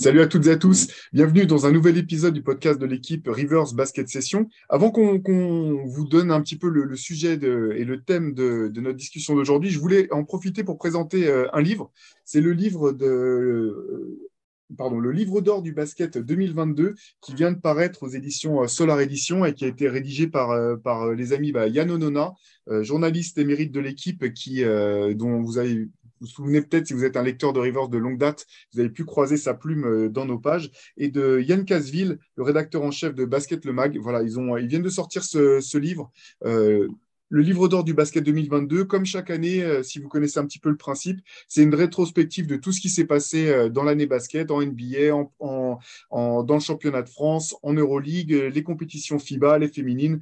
Salut à toutes et à tous, bienvenue dans un nouvel épisode du podcast de l'équipe Rivers Basket Session. Avant qu'on vous donne un petit peu le, sujet et le thème de, notre discussion d'aujourd'hui, je voulais en profiter pour présenter euh, un livre. C'est le livre euh, d'or du basket 2022 qui vient de paraître aux éditions euh, Solar Edition et qui a été rédigé par, les amis bah, Yann Onona, journaliste émérite de l'équipe qui dont vous avez vous vous souvenez peut-être, si vous êtes un lecteur de Rivers de longue date, vous avez pu croiser sa plume euh, dans nos pages, et de Yann Casville, le rédacteur en chef de Basket Le Mag. Voilà, ils, ont, ils viennent de sortir ce, livre. Euh, le livre d'or du basket 2022, comme chaque année, euh, si vous connaissez un petit peu le principe, c'est une rétrospective de tout ce qui s'est passé dans l'année basket, en NBA, dans le championnat de France, en Euroleague, les compétitions FIBA, les féminines.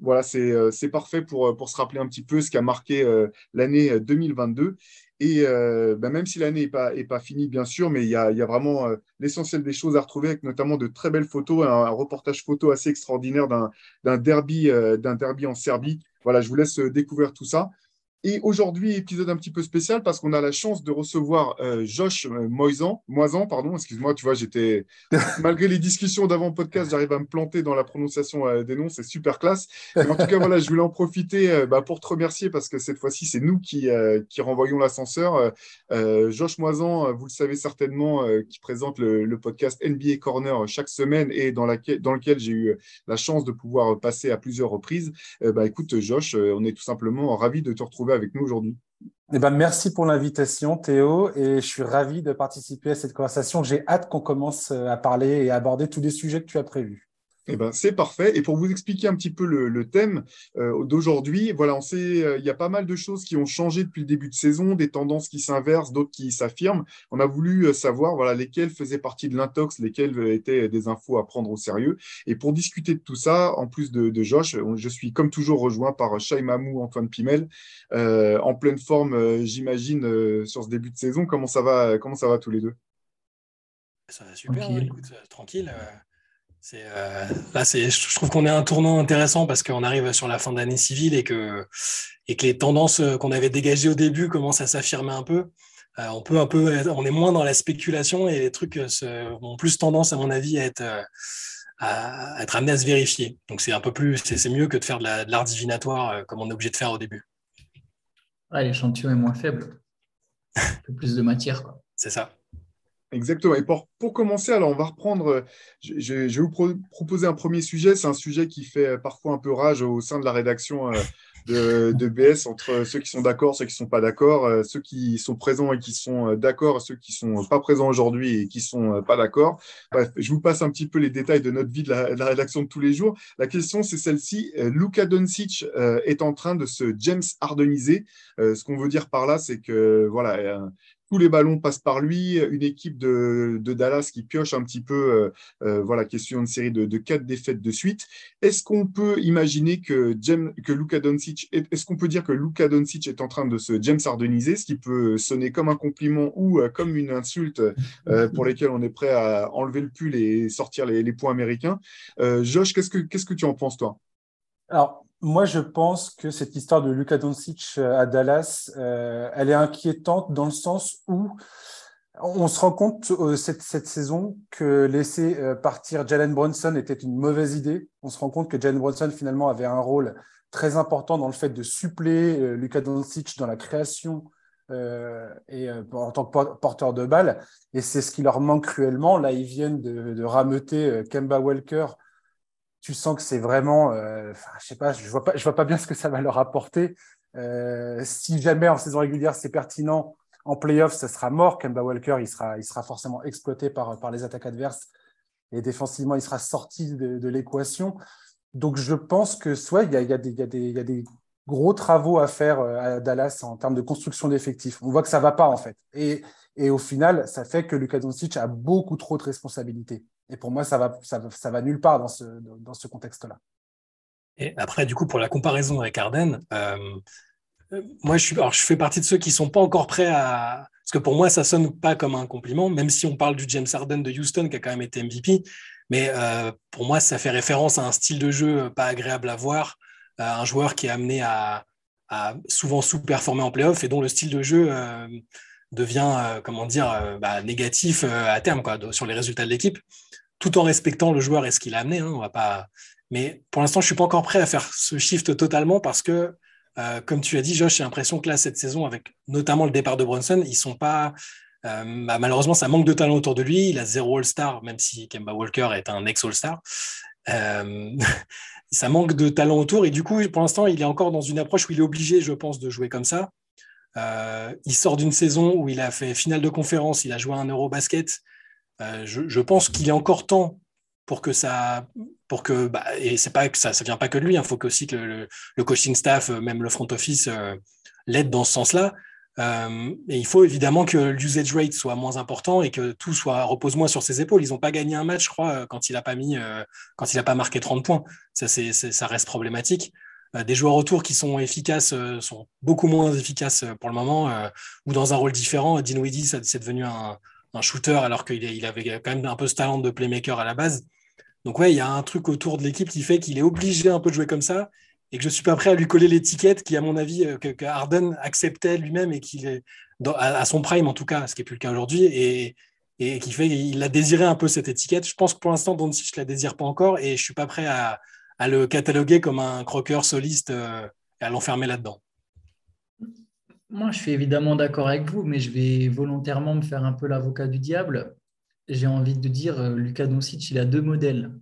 Voilà, c'est parfait pour, pour se rappeler un petit peu ce qui a marqué l'année euh, 2022. Et euh, ben, même si l'année n'est pas, finie, bien sûr, mais il y a, vraiment euh, l'essentiel des choses à retrouver, avec notamment de très belles photos, un, un reportage photo assez extraordinaire d'un derby, euh, d'un derby en Serbie. Voilà, je vous laisse découvrir tout ça. Et aujourd'hui, épisode un petit peu spécial parce qu'on a la chance de recevoir euh, Josh euh, Moisan, Moisan, pardon, excuse-moi, tu vois, j'étais, malgré les discussions d'avant podcast, j'arrive à me planter dans la prononciation euh, des noms, c'est super classe. Mais en tout cas, voilà, je voulais en profiter euh, bah, pour te remercier parce que cette fois-ci, c'est nous qui, qui renvoyons l'ascenseur. Josh Moisan, vous le savez certainement, qui présente le, le podcast NBA Corner chaque semaine et dans, laquelle, dans lequel j'ai eu la chance de pouvoir passer à plusieurs reprises. Bah, écoute, Josh, on est tout simplement ravis de te retrouver avec nous aujourd'hui. Eh ben, merci pour l'invitation, Théo, et je suis ravi de participer à cette conversation. J'ai hâte qu'on commence euh, à parler et à aborder tous les sujets que tu as prévus. Eh ben, c'est parfait. Et pour vous expliquer un petit peu le, le thème euh, d'aujourd'hui, voilà, on sait, euh, il y a pas mal de choses qui ont changé depuis le début de saison, des tendances qui s'inversent, d'autres qui s'affirment. On a voulu euh, savoir, voilà, lesquelles faisaient partie de l'intox, lesquelles étaient des infos à prendre au sérieux. Et pour discuter de tout ça, en plus de, de Josh, on- je suis comme toujours rejoint par Shai Mamou, Antoine Pimel, euh, en pleine forme, euh, j'imagine, euh, sur ce début de saison. Comment ça va, comment ça va tous les deux? Ça va super, Tranquille. hein, écoute, euh, tranquille. Euh, là, je trouve qu'on est à un tournant intéressant parce qu'on arrive sur la fin d'année civile et que, et que les tendances euh, qu'on avait dégagées au début commencent à s'affirmer un peu. Euh, on peut un peu, on est moins dans la spéculation et les trucs euh, se- ont plus tendance, à mon avis, à être, à être amenés à se vérifier. Donc c'est un peu plus, c'est, mieux que de faire de, la- de l'art divinatoire comme on est obligé de faire au début. Ouais, l'échantillon est moins faible. Un peu plus de matière. C'est ça. Exactement. Et pour, pour commencer, alors on va reprendre, euh, je, vais vous pro- proposer un premier sujet. C'est un sujet qui fait euh, parfois un peu rage au sein de la rédaction euh, de, BS entre ceux qui sont d'accord, ceux qui ne sont pas d'accord, ceux qui sont présents et qui sont d'accord, ceux qui ne sont pas présents aujourd'hui et qui ne sont pas d'accord. Bref, je vous passe un petit peu les détails de notre vie de la, rédaction de tous les jours. La question, c'est celle-ci. Luka Doncic est en train de se James Hardeniser. Ce qu'on veut dire par là, c'est que voilà, tous les ballons passent par lui. Une équipe de, de Dallas qui pioche un petit peu, euh, euh, voilà, qui est sur une série de, de quatre défaites de suite. Est-ce qu'on peut imaginer que, James, que Luka Doncic, est- est-ce qu'on peut dire que Luka Doncic est en train de se James Hardeniser, ce qui peut sonner comme un compliment ou euh, comme une insulte euh, pour lesquelles on est prêt à enlever le pull et sortir les, les points américains? Euh, Josh, qu'est-ce que qu'est-ce que tu en penses toi? Alors, moi, je pense que cette histoire de Luka Doncic euh, à Dallas, euh, elle est inquiétante dans le sens où on se rend compte euh, cette, saison que laisser partir Jalen Brunson était une mauvaise idée. On se rend compte que Jalen Brunson, finalement, avait un rôle très important dans le fait de suppléer Luka Doncic dans la création et en tant que por- porteur de balle. Et c'est ce qui leur manque cruellement. Là, ils viennent de, de rameuter Kemba Walker tu sens que c'est vraiment, euh, je sais pas, je vois pas, vois pas bien ce que ça va leur apporter. Euh, si jamais en saison régulière c'est pertinent, en playoff ça sera mort. Kemba Walker, il sera, forcément exploité par les attaques adverses et défensivement il sera sorti de, l'équation. Donc je pense que soit il y a, des, gros travaux à faire euh, à Dallas en termes de construction d'effectifs. On voit que ça va pas en fait. Et, et au final, ça fait que Luka Doncic a beaucoup trop de responsabilités. Et pour moi, ça va, ça, va- nulle part dans ce, dans ce contexte-là. Et après, du coup, pour la comparaison avec Arden, euh, moi, je, suis, alors, je fais partie de ceux qui ne sont pas encore prêts à. Parce que pour moi, ça sonne pas comme un compliment, même si on parle du James Harden de Houston, qui a quand même été MVP. Mais euh, pour moi, ça fait référence à un style de jeu pas agréable à voir, un joueur qui est amené à, souvent sous-performer en playoff et dont le style de jeu euh, devient, euh, comment dire, bah, négatif à terme quoi, sur les résultats de l'équipe, tout en respectant le joueur et ce qu'il a amené. Hein, on va. Mais pour l'instant, je ne suis pas encore prêt à faire ce shift totalement parce que euh, comme tu as dit, Josh, j'ai l'impression que là, cette saison, avec notamment le départ de Bronson, ils sont pas. Euh, bah, malheureusement, ça manque de talent autour de lui. Il a zéro All-Star, même si Kemba Walker est un ex-All-Star. Euh, ça manque de talent autour. Et du coup, pour l'instant, il est encore dans une approche où il est obligé, je pense, de jouer comme ça. il sort d'une saison où il a fait finale de conférence, il a joué un Eurobasket. Je, je pense qu'il est encore temps pour que ça pour que bah, et c'est pas que ça ça vient pas que de lui il hein, faut que aussi que le, coaching staff euh, même le front office euh, l'aide dans ce sens-là. Euh, et il faut évidemment que l'usage rate soit moins important et que tout soit repose moins sur ses épaules. Ils n'ont pas gagné un match je crois quand il a pas mis quand il a pas marqué 30 points. Ça c'est ça reste problématique. Des joueurs autour qui sont efficaces sont beaucoup moins efficaces pour le moment ou dans un rôle différent. Dinwiddie c'est devenu un, un shooter alors qu'il il avait quand même un peu ce talent de playmaker à la base donc ouais, il y a un truc autour de l'équipe qui fait qu'il est obligé un peu de jouer comme ça et que je ne suis pas prêt à lui coller l'étiquette qui, à mon avis, euh, que, Harden acceptait lui-même et qu'il est à, son prime en tout cas, ce qui n'est plus le cas aujourd'hui, et, qui fait qu'il a désiré un peu cette étiquette. Je pense que pour l'instant, Doncic ne la désire pas encore et je ne suis pas prêt à, le cataloguer comme un croqueur soliste euh, et à l'enfermer là-dedans. Moi, je suis évidemment d'accord avec vous, mais je vais volontairement me faire un peu l'avocat du diable j'ai envie de dire, euh, Lucas Doncic, il a deux modèles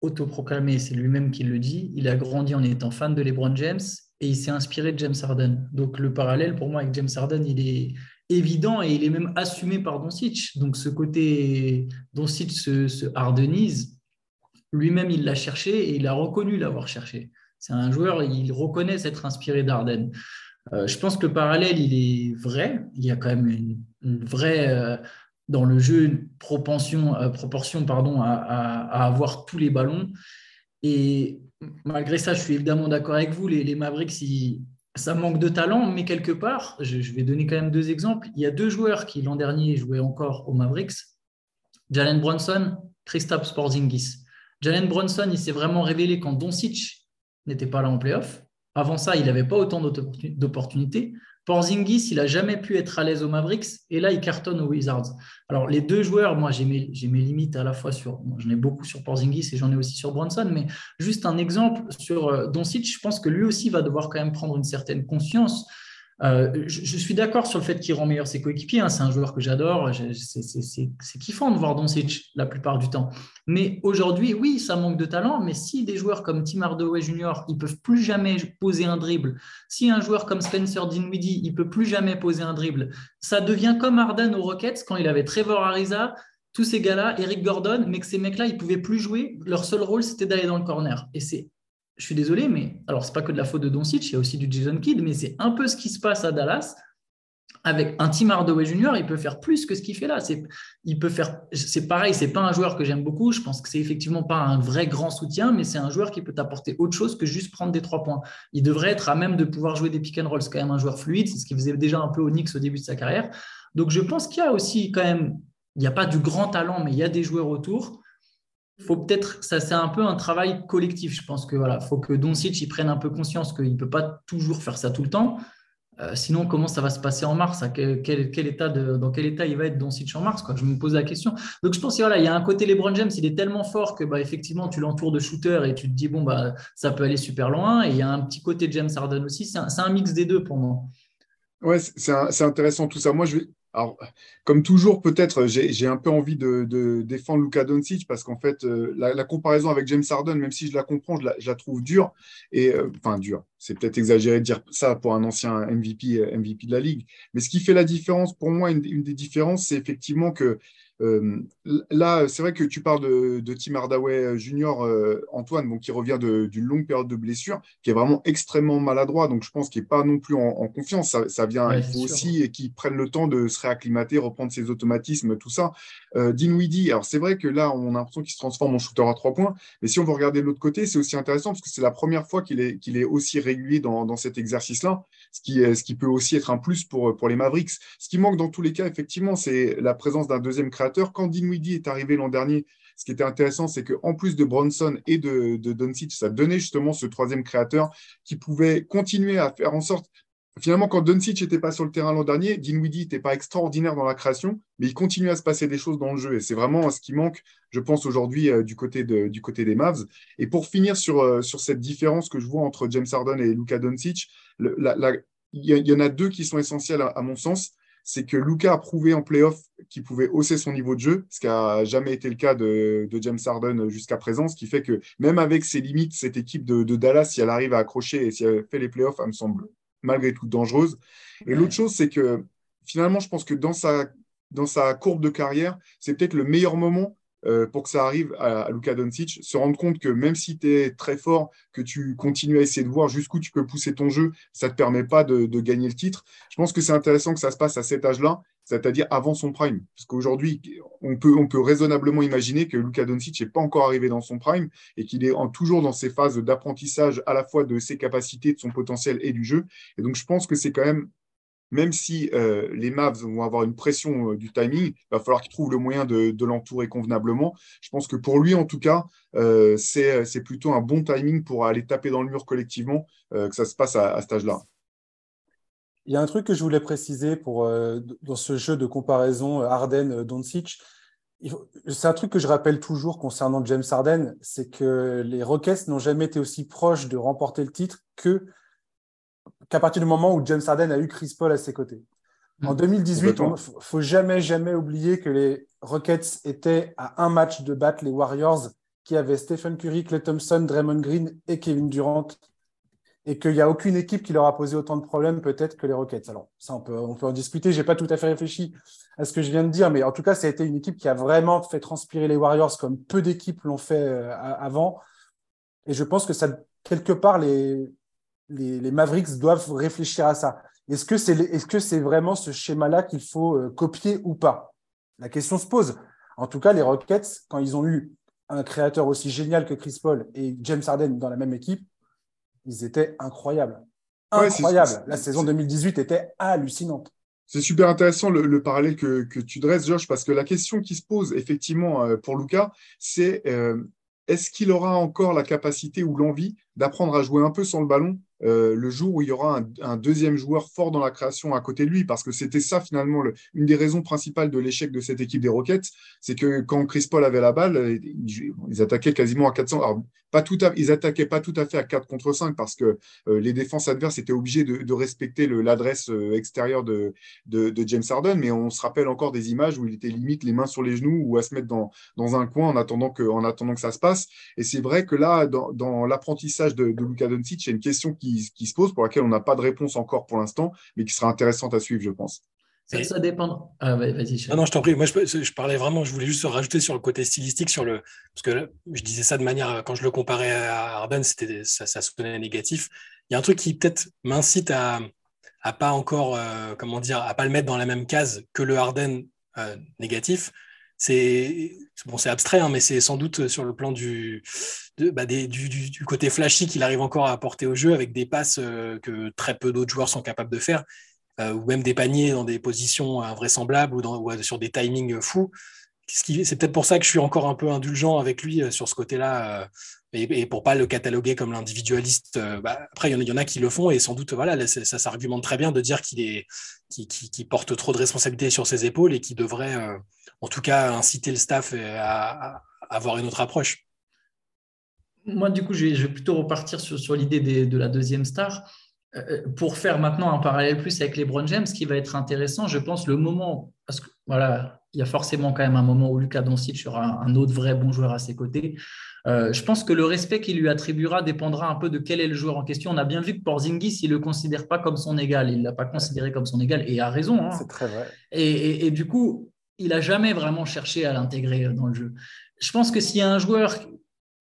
autoproclamés, c'est lui-même qui le dit. Il a grandi en étant fan de LeBron James et il s'est inspiré de James Harden. Donc le parallèle pour moi avec James Harden, il est évident et il est même assumé par Doncic. Donc ce côté Doncic se, se hardenise, lui-même il l'a cherché et il a reconnu l'avoir cherché. C'est un joueur, il reconnaît s'être inspiré d'Harden. Euh, je pense que le parallèle, il est vrai. Il y a quand même une, vraie... Euh, dans le jeu propension, euh, proportion pardon, à, avoir tous les ballons. Et malgré ça, je suis évidemment d'accord avec vous, les, Mavericks, ça manque de talent, mais quelque part, je, vais donner quand même deux exemples. Il y a deux joueurs qui l'an dernier jouaient encore aux Mavericks, Jalen Brunson, Christophe Sporzingis. Jalen Brunson, il s'est vraiment révélé quand Doncic n'était pas là en playoff. Avant ça, il n'avait pas autant d'opportunités. Porzingis, il n'a jamais pu être à l'aise aux Mavericks et là, il cartonne aux Wizards. Alors, les deux joueurs, moi, j'ai mes, limites à la fois sur. j'en ai beaucoup sur Porzingis et j'en ai aussi sur Bronson, mais juste un exemple sur euh, Doncic, je pense que lui aussi va devoir quand même prendre une certaine conscience euh, je, suis d'accord sur le fait qu'il rend meilleur ses coéquipiers. Hein. c'est un joueur que j'adore. C'est kiffant de voir Doncic la plupart du temps. Mais aujourd'hui, oui, ça manque de talent. Mais si des joueurs comme Tim Hardaway Jr., ils peuvent plus jamais poser un dribble, si un joueur comme Spencer Dinwiddie, il peut plus jamais poser un dribble, ça devient comme Harden aux Rockets quand il avait Trevor Ariza, tous ces gars-là, Eric Gordon, mais que ces mecs-là, ils pouvaient plus jouer. Leur seul rôle, c'était d'aller dans le corner. Et c'est je suis désolé, mais alors c'est pas que de la faute de Doncic, il y a aussi du Jason Kidd, mais c'est un peu ce qui se passe à Dallas. Avec un Tim Hardaway Jr., il peut faire plus que ce qu'il fait là. C'est, il peut faire, c'est pareil, c'est pas un joueur que j'aime beaucoup. Je pense que c'est effectivement pas un vrai grand soutien, mais c'est un joueur qui peut t'apporter autre chose que juste prendre des trois points. Il devrait être à même de pouvoir jouer des pick and roll. C'est quand même un joueur fluide, c'est ce qu'il faisait déjà un peu au Knicks au début de sa carrière. Donc je pense qu'il y a aussi quand même, il n'y a pas du grand talent, mais il y a des joueurs autour faut peut-être, ça c'est un peu un travail collectif. Je pense que voilà, faut que Doncic il prenne un peu conscience qu'il ne peut pas toujours faire ça tout le temps. Euh, sinon, comment ça va se passer en mars? Quel, état Dans quel état il va être Doncic en mars Je me pose la question. Donc je pense qu'il voilà, il y a un côté LeBron James, il est tellement fort que bah, effectivement tu l'entoures de shooters et tu te dis bon bah ça peut aller super loin. Et il y a un petit côté James Harden aussi. C'est un, un, mix des deux pour moi. Ouais, c'est intéressant tout ça. Moi, je vais, alors, comme toujours, peut-être, j'ai un peu envie de, défendre Luka Doncic parce qu'en fait, euh, la, comparaison avec James Harden, même si je la comprends, je la, trouve dure. Et, euh, enfin, dure. C'est peut-être exagéré de dire ça pour un ancien MVP, euh, MVP de la Ligue. Mais ce qui fait la différence, pour moi, une, des différences, c'est effectivement que là, c'est vrai que tu parles de, de Tim Hardaway Junior, euh, Antoine, donc qui revient d'une longue période de blessure, qui est vraiment extrêmement maladroit. Donc, je pense qu'il n'est pas non plus en, confiance. Ça, ça vient, il faut aussi qu'il prenne le temps de se réacclimater, reprendre ses automatismes, tout ça. Euh, Dinwiddie, alors c'est vrai que là, on a l'impression qu'il se transforme en shooter à trois points, mais si on veut regarder de l'autre côté, c'est aussi intéressant parce que c'est la première fois qu'il est, qu'il est aussi régulier dans, dans cet exercice-là, ce qui, ce qui peut aussi être un plus pour, pour les Mavericks. Ce qui manque dans tous les cas, effectivement, c'est la présence d'un deuxième créateur. Quand Dinwiddie est arrivé l'an dernier, ce qui était intéressant, c'est qu'en plus de Bronson et de, de Doncic, ça donnait justement ce troisième créateur qui pouvait continuer à faire en sorte. Finalement, quand Doncic n'était pas sur le terrain l'an dernier, Dinwiddie n'était pas extraordinaire dans la création, mais il continuait à se passer des choses dans le jeu. Et c'est vraiment ce qui manque, je pense, aujourd'hui euh, du, côté des Mavs. Et pour finir sur, euh, sur cette différence que je vois entre James Harden et Luka Doncic, il y, en a deux qui sont essentiels à mon sens c'est que Luca a prouvé en playoff qu'il pouvait hausser son niveau de jeu, ce qui n'a jamais été le cas de, James Harden jusqu'à présent, ce qui fait que même avec ses limites, cette équipe de, Dallas, si elle arrive à accrocher et si elle fait les playoffs, elle me semble malgré tout dangereuse. Et l'autre chose, c'est que finalement, je pense que dans sa, dans sa courbe de carrière, c'est peut-être le meilleur moment euh, pour que ça arrive à, Luka Doncic, se rendre compte que même si tu es très fort, que tu continues à essayer de voir jusqu'où tu peux pousser ton jeu, ça ne te permet pas de, gagner le titre. Je pense que c'est intéressant que ça se passe à cet âge-là, c'est-à-dire avant son prime. Parce qu'aujourd'hui, on peut, on peut raisonnablement imaginer que Luka Doncic n'est pas encore arrivé dans son prime et qu'il est toujours dans ses phases d'apprentissage à la fois de ses capacités, de son potentiel et du jeu. Et donc, je pense que c'est quand même même si euh, les Mavs vont avoir une pression euh, du timing, il va falloir qu'ils trouvent le moyen de, l'entourer convenablement. Je pense que pour lui, en tout cas, euh, c'est plutôt un bon timing pour aller taper dans le mur collectivement, que ça se passe à, cet âge-là. Il y a un truc que je voulais préciser pour, dans ce jeu de comparaison Harden-Doncic. C'est un truc que je rappelle toujours concernant James Harden, c'est que les Rockets n'ont jamais été aussi proches de remporter le titre que qu'à partir du moment où James Harden a eu Chris Paul à ses côtés. En 2018, il ne faut jamais, jamais oublier que les Rockets étaient à un match de battre les Warriors qui avaient Stephen Curry, Clay Thompson, Draymond Green et Kevin Durant et qu'il n'y a aucune équipe qui leur a posé autant de problèmes peut-être que les Rockets. Alors, ça, on peut, on peut en discuter. Je n'ai pas tout à fait réfléchi à ce que je viens de dire, mais en tout cas, ça a été une équipe qui a vraiment fait transpirer les Warriors comme peu d'équipes l'ont fait euh, avant. Et je pense que ça, quelque part, les, les, Mavericks doivent réfléchir à ça. Est-ce que c'est est -ce c'est vraiment ce schéma-là qu'il faut euh, copier ou pas? La question se pose. En tout cas, les Rockets, quand ils ont eu un créateur aussi génial que Chris Paul et James Harden dans la même équipe, ils étaient incroyables. Incroyables. la saison 2018 était hallucinante. C'est super intéressant le, parallèle que, tu dresses, Josh, parce que la question qui se pose effectivement euh, pour Luca, c'est euh, est-ce qu'il aura encore la capacité ou l'envie d'apprendre à jouer un peu sans le ballon? Euh, le jour où il y aura un, deuxième joueur fort dans la création à côté de lui, parce que c'était ça finalement une des raisons principales de l'échec de cette équipe des Rockets, c'est que quand Chris Paul avait la balle, ils, attaquaient quasiment à 400. Alors, pas tout ils attaquaient pas tout à fait à 4 contre 5 parce que euh, les défenses adverses étaient obligées de, respecter l'adresse euh, extérieure de, James Harden, mais on se rappelle encore des images où il était limite les mains sur les genoux ou à se mettre dans, dans un coin en attendant, que, en attendant que ça se passe. Et c'est vrai que là, dans, dans l'apprentissage de, de Luka Doncic, il y a une question qui qui, se pose, pour laquelle on n'a pas de réponse encore pour l'instant, mais qui sera intéressante à suivre, je pense. Ça, ça dépend. Ah, vas-y. non, je t'en prie. Moi, je, parlais vraiment, je voulais juste rajouter sur le côté stylistique, sur le, parce que je disais ça de manière, quand je le comparais à Arden, c'était, ça, ça sonnait négatif. Il y a un truc qui peut-être m'incite à, à pas encore, euh, comment dire, à pas le mettre dans la même case que le Harden euh, négatif. C'est bon, c'est abstrait, hein, mais c'est sans doute sur le plan du, bah, côté flashy qu'il arrive encore à apporter au jeu avec des passes euh, que très peu d'autres joueurs sont capables de faire, euh, ou même des paniers dans des positions invraisemblables ou, dans, sur des timings fous. C'est peut-être pour ça que je suis encore un peu indulgent avec lui euh, sur ce côté-là, et, pour pas le cataloguer comme l'individualiste. Bah, après, il y, en a qui le font, et sans doute, voilà, ça, s'argumente très bien de dire qu'il porte trop de responsabilités sur ses épaules et qui devrait, en tout cas, inciter le staff à avoir une autre approche. Moi, du coup, je vais, plutôt repartir sur, l'idée de la deuxième star. Euh, euh, pour faire maintenant un parallèle plus avec les Brown James, ce qui va être intéressant, je pense, le moment, parce que voilà, il y a forcément quand même un moment où Lucas Doncic sera un autre vrai bon joueur à ses côtés. Euh, je pense que le respect qu'il lui attribuera dépendra un peu de quel est le joueur en question. On a bien vu que Porzingis, il ne le considère pas comme son égal. Il ne l'a pas considéré comme son égal et a raison. Hein. C'est très vrai. Et, et, du coup, il a jamais vraiment cherché à l'intégrer dans le jeu. Je pense que s'il y a un joueur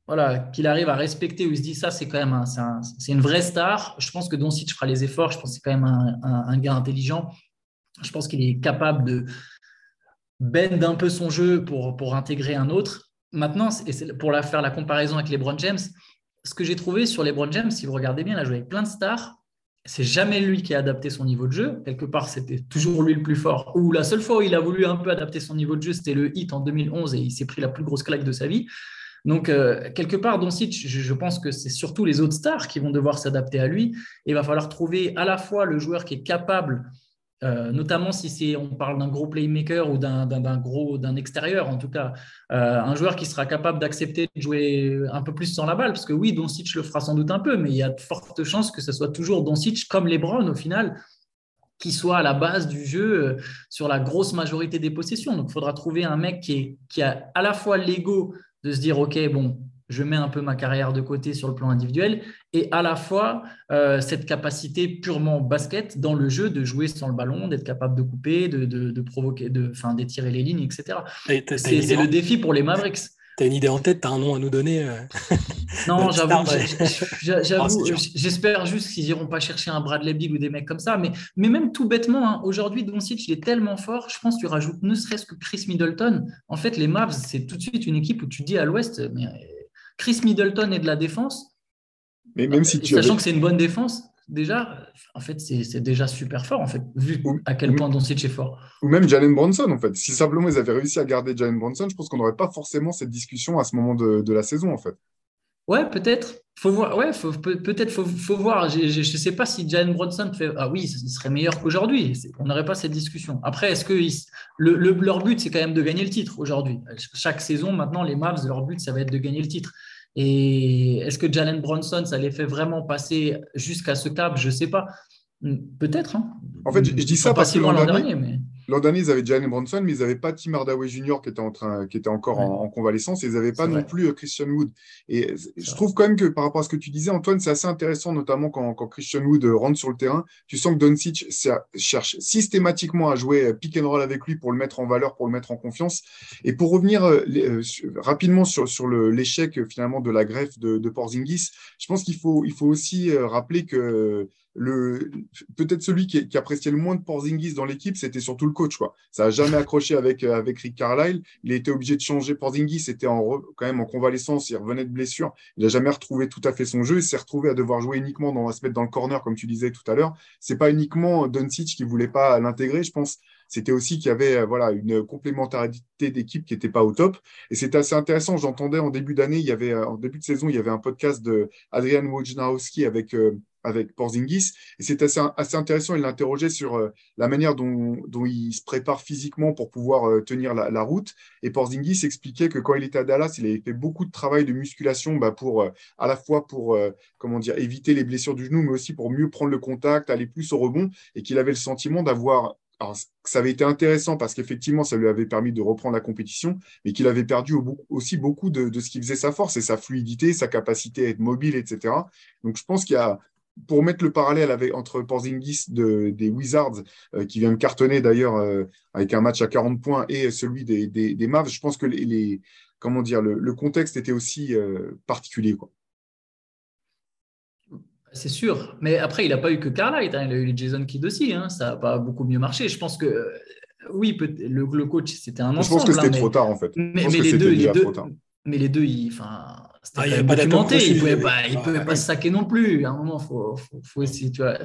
voilà, qu'il arrive à respecter, où il se dit ça, c'est quand même c'est une vraie star. Je pense que Doncic fera les efforts. Je pense que c'est quand même un, un, gars intelligent. Je pense qu'il est capable de bend un peu son jeu pour, pour intégrer un autre. Maintenant, et pour faire la comparaison avec les LeBron James, ce que j'ai trouvé sur les LeBron James, si vous regardez bien, il a joué avec plein de stars. C'est jamais lui qui a adapté son niveau de jeu. Quelque part, c'était toujours lui le plus fort. Ou la seule fois où il a voulu un peu adapter son niveau de jeu, c'était le hit en 2011 et il s'est pris la plus grosse claque de sa vie. Donc, euh, quelque part, Doncic, je, je pense que c'est surtout les autres stars qui vont devoir s'adapter à lui. Il va falloir trouver à la fois le joueur qui est capable, euh, notamment si on parle d'un gros playmaker ou d'un, gros, d'un extérieur, en tout cas, euh, un joueur qui sera capable d'accepter de jouer un peu plus sans la balle, parce que oui, Doncic le fera sans doute un peu, mais il y a de fortes chances que ce soit toujours Doncic comme LeBron au final qui soit à la base du jeu sur la grosse majorité des possessions. Donc, il faudra trouver un mec qui, qui a à la fois l'ego de se dire, OK, bon, je mets un peu ma carrière de côté sur le plan individuel, et à la fois euh, cette capacité purement basket dans le jeu de jouer sans le ballon, d'être capable de couper, de, de, provoquer, de, enfin, d'étirer les lignes, etc. C'est le défi pour les Mavericks. Tu as une idée en tête, tu as un nom à nous donner euh, Non, j'avoue, j'avoue, j'espère juste qu'ils n'iront pas chercher un Bradley Bill ou des mecs comme ça. Mais, mais même tout bêtement, hein, aujourd'hui, Doncic, il est tellement fort, je pense que tu rajoutes ne serait-ce que Chris Middleton. En fait, les Mavs, c'est tout de suite une équipe où tu dis à l'Ouest, mais Chris Middleton est de la défense. Mais même si tu Sachant que c'est une bonne défense, déjà, en fait, c'est déjà super fort, en fait, vu à quel point Doncic est fort. Ou même Jalen Bronson, en fait. Si simplement ils avaient réussi à garder Jalen Bronson, je pense qu'on n'aurait pas forcément cette discussion à ce moment de, la saison, en fait. Ouais, peut-être. Faut voir. Ouais, peut-être faut, faut, voir. Je ne sais pas si Jalen Bronson fait. Ah oui, il serait meilleur qu'aujourd'hui. On n'aurait pas cette discussion. Après, est-ce que le, leur but c'est quand même de gagner le titre aujourd'hui? Chaque saison, maintenant, les Mavs, leur but ça va être de gagner le titre. Et est-ce que Jalen Bronson, ça les fait vraiment passer jusqu'à ce cap? Je ne sais pas. Peut-être. Hein. En fait, je, dis ça parce que l'an dernier, mais... L'an dernier, ils avaient Jalen Bronson, mais ils n'avaient pas Tim Hardaway Jr. qui était, en train, qui était encore en, convalescence et ils n'avaient pas non plus euh, Christian Wood. Et je trouve quand même que par rapport à ce que tu disais, Antoine, c'est assez intéressant, notamment quand, Christian Wood euh, rentre sur le terrain. Tu sens que Doncic cherche systématiquement à jouer euh, pick and roll avec lui pour le mettre en valeur, pour le mettre en confiance. Et pour revenir rapidement sur, sur l'échec finalement de la greffe de, de Porzingis, je pense qu'il faut, il faut aussi rappeler que le peut-être celui qui, appréciait le moins de Porzingis dans l'équipe, c'était surtout le coach. Quoi. Ça n'a jamais accroché avec, euh, avec Rick Carlisle. Il a été obligé de changer. Porzingis était en, quand même en convalescence, il revenait de blessure. Il n'a jamais retrouvé tout à fait son jeu. Il s'est retrouvé à devoir jouer uniquement dans, à se mettre dans le corner, comme tu disais tout à l'heure. C'est pas uniquement Doncic qui voulait pas l'intégrer, je pense. C'était aussi qu'il y avait euh, voilà, une complémentarité d'équipe qui n'était pas au top. Et c'était assez intéressant. J'entendais en début d'année, il y avait, euh, en début de saison, il y avait un podcast de Adrian Wojnarowski avec avec Porzingis. Et c'est assez, assez, intéressant. Il l'interrogeait sur euh, la manière dont, dont, il se prépare physiquement pour pouvoir euh, tenir la, route. Et Porzingis expliquait que quand il était à Dallas, il avait fait beaucoup de travail de musculation bah, pour euh, à la fois pour comment dire éviter les blessures du genou, mais aussi pour mieux prendre le contact, aller plus au rebond, et qu'il avait le sentiment d'avoir alors, ça avait été intéressant parce qu'effectivement, ça lui avait permis de reprendre la compétition, mais qu'il avait perdu aussi beaucoup de, de, ce qui faisait sa force et sa fluidité, sa capacité à être mobile, etc. Donc, je pense qu'il y a pour mettre le parallèle avec, entre Porzingis des Wizards, euh, qui vient de cartonner d'ailleurs euh, avec un match à 40 points, et celui des, des, Mavs, je pense que les, comment dire, le, contexte était aussi euh, particulier. Quoi. C'est sûr, mais après, il n'a pas eu que Carlisle, hein. il a eu Jason Kidd aussi, hein. ça n'a pas beaucoup mieux marché. Je pense que oui, le, le coach, c'était un ensemble. Je pense que c'était hein, trop tard en fait. Mais, les deux, les deux, mais les deux, ils, enfin, c'était ah, il pas documenté. Il pouvait pas, il pouvait pas se saquer non plus. À un moment, faut, faut, faut essayer, tu vois.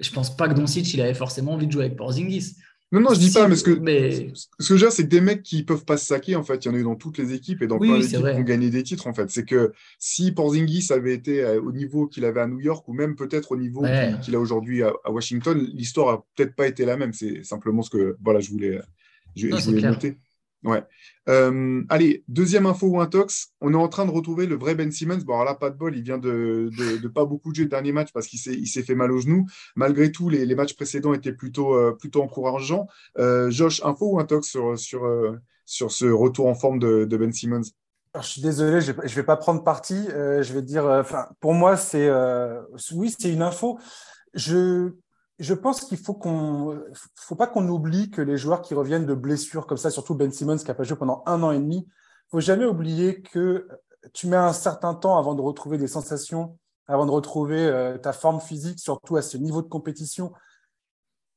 Je pense pas que Doncic, il avait forcément envie de jouer avec Porzingis. Non, non, je dis pas, mais ce que, mais... ce que je veux dire, c'est que des mecs qui peuvent pas se saquer, en fait, il y en a eu dans toutes les équipes et dans plein d'équipes qui ont gagné des titres, en fait. C'est que si Porzingis avait été euh, au niveau qu'il avait à New York ou même peut-être au niveau qu'il a aujourd'hui à, Washington, l'histoire a peut-être pas été la même. C'est simplement ce que, voilà, je voulais, je, je voulais noter. Ouais. Euh, allez, deuxième info ou intox. On est en train de retrouver le vrai Ben Simmons. Bon, alors là, pas de bol, il vient de, de, pas beaucoup jouer le dernier match parce qu'il s'est fait mal au genou. Malgré tout, les, matchs précédents étaient plutôt, euh, encourageants. Euh, Josh, info ou intox sur, sur, sur ce retour en forme de, de Ben Simmons? Je suis désolé, je ne vais pas prendre parti. je vais dire, pour moi, c'est oui, c'est une info. Je je pense qu'il faut qu'on, faut pas qu'on oublie que les joueurs qui reviennent de blessures comme ça, surtout Ben Simmons qui a pas joué pendant un an et demi, faut jamais oublier que tu mets un certain temps avant de retrouver des sensations, avant de retrouver euh, ta forme physique, surtout à ce niveau de compétition.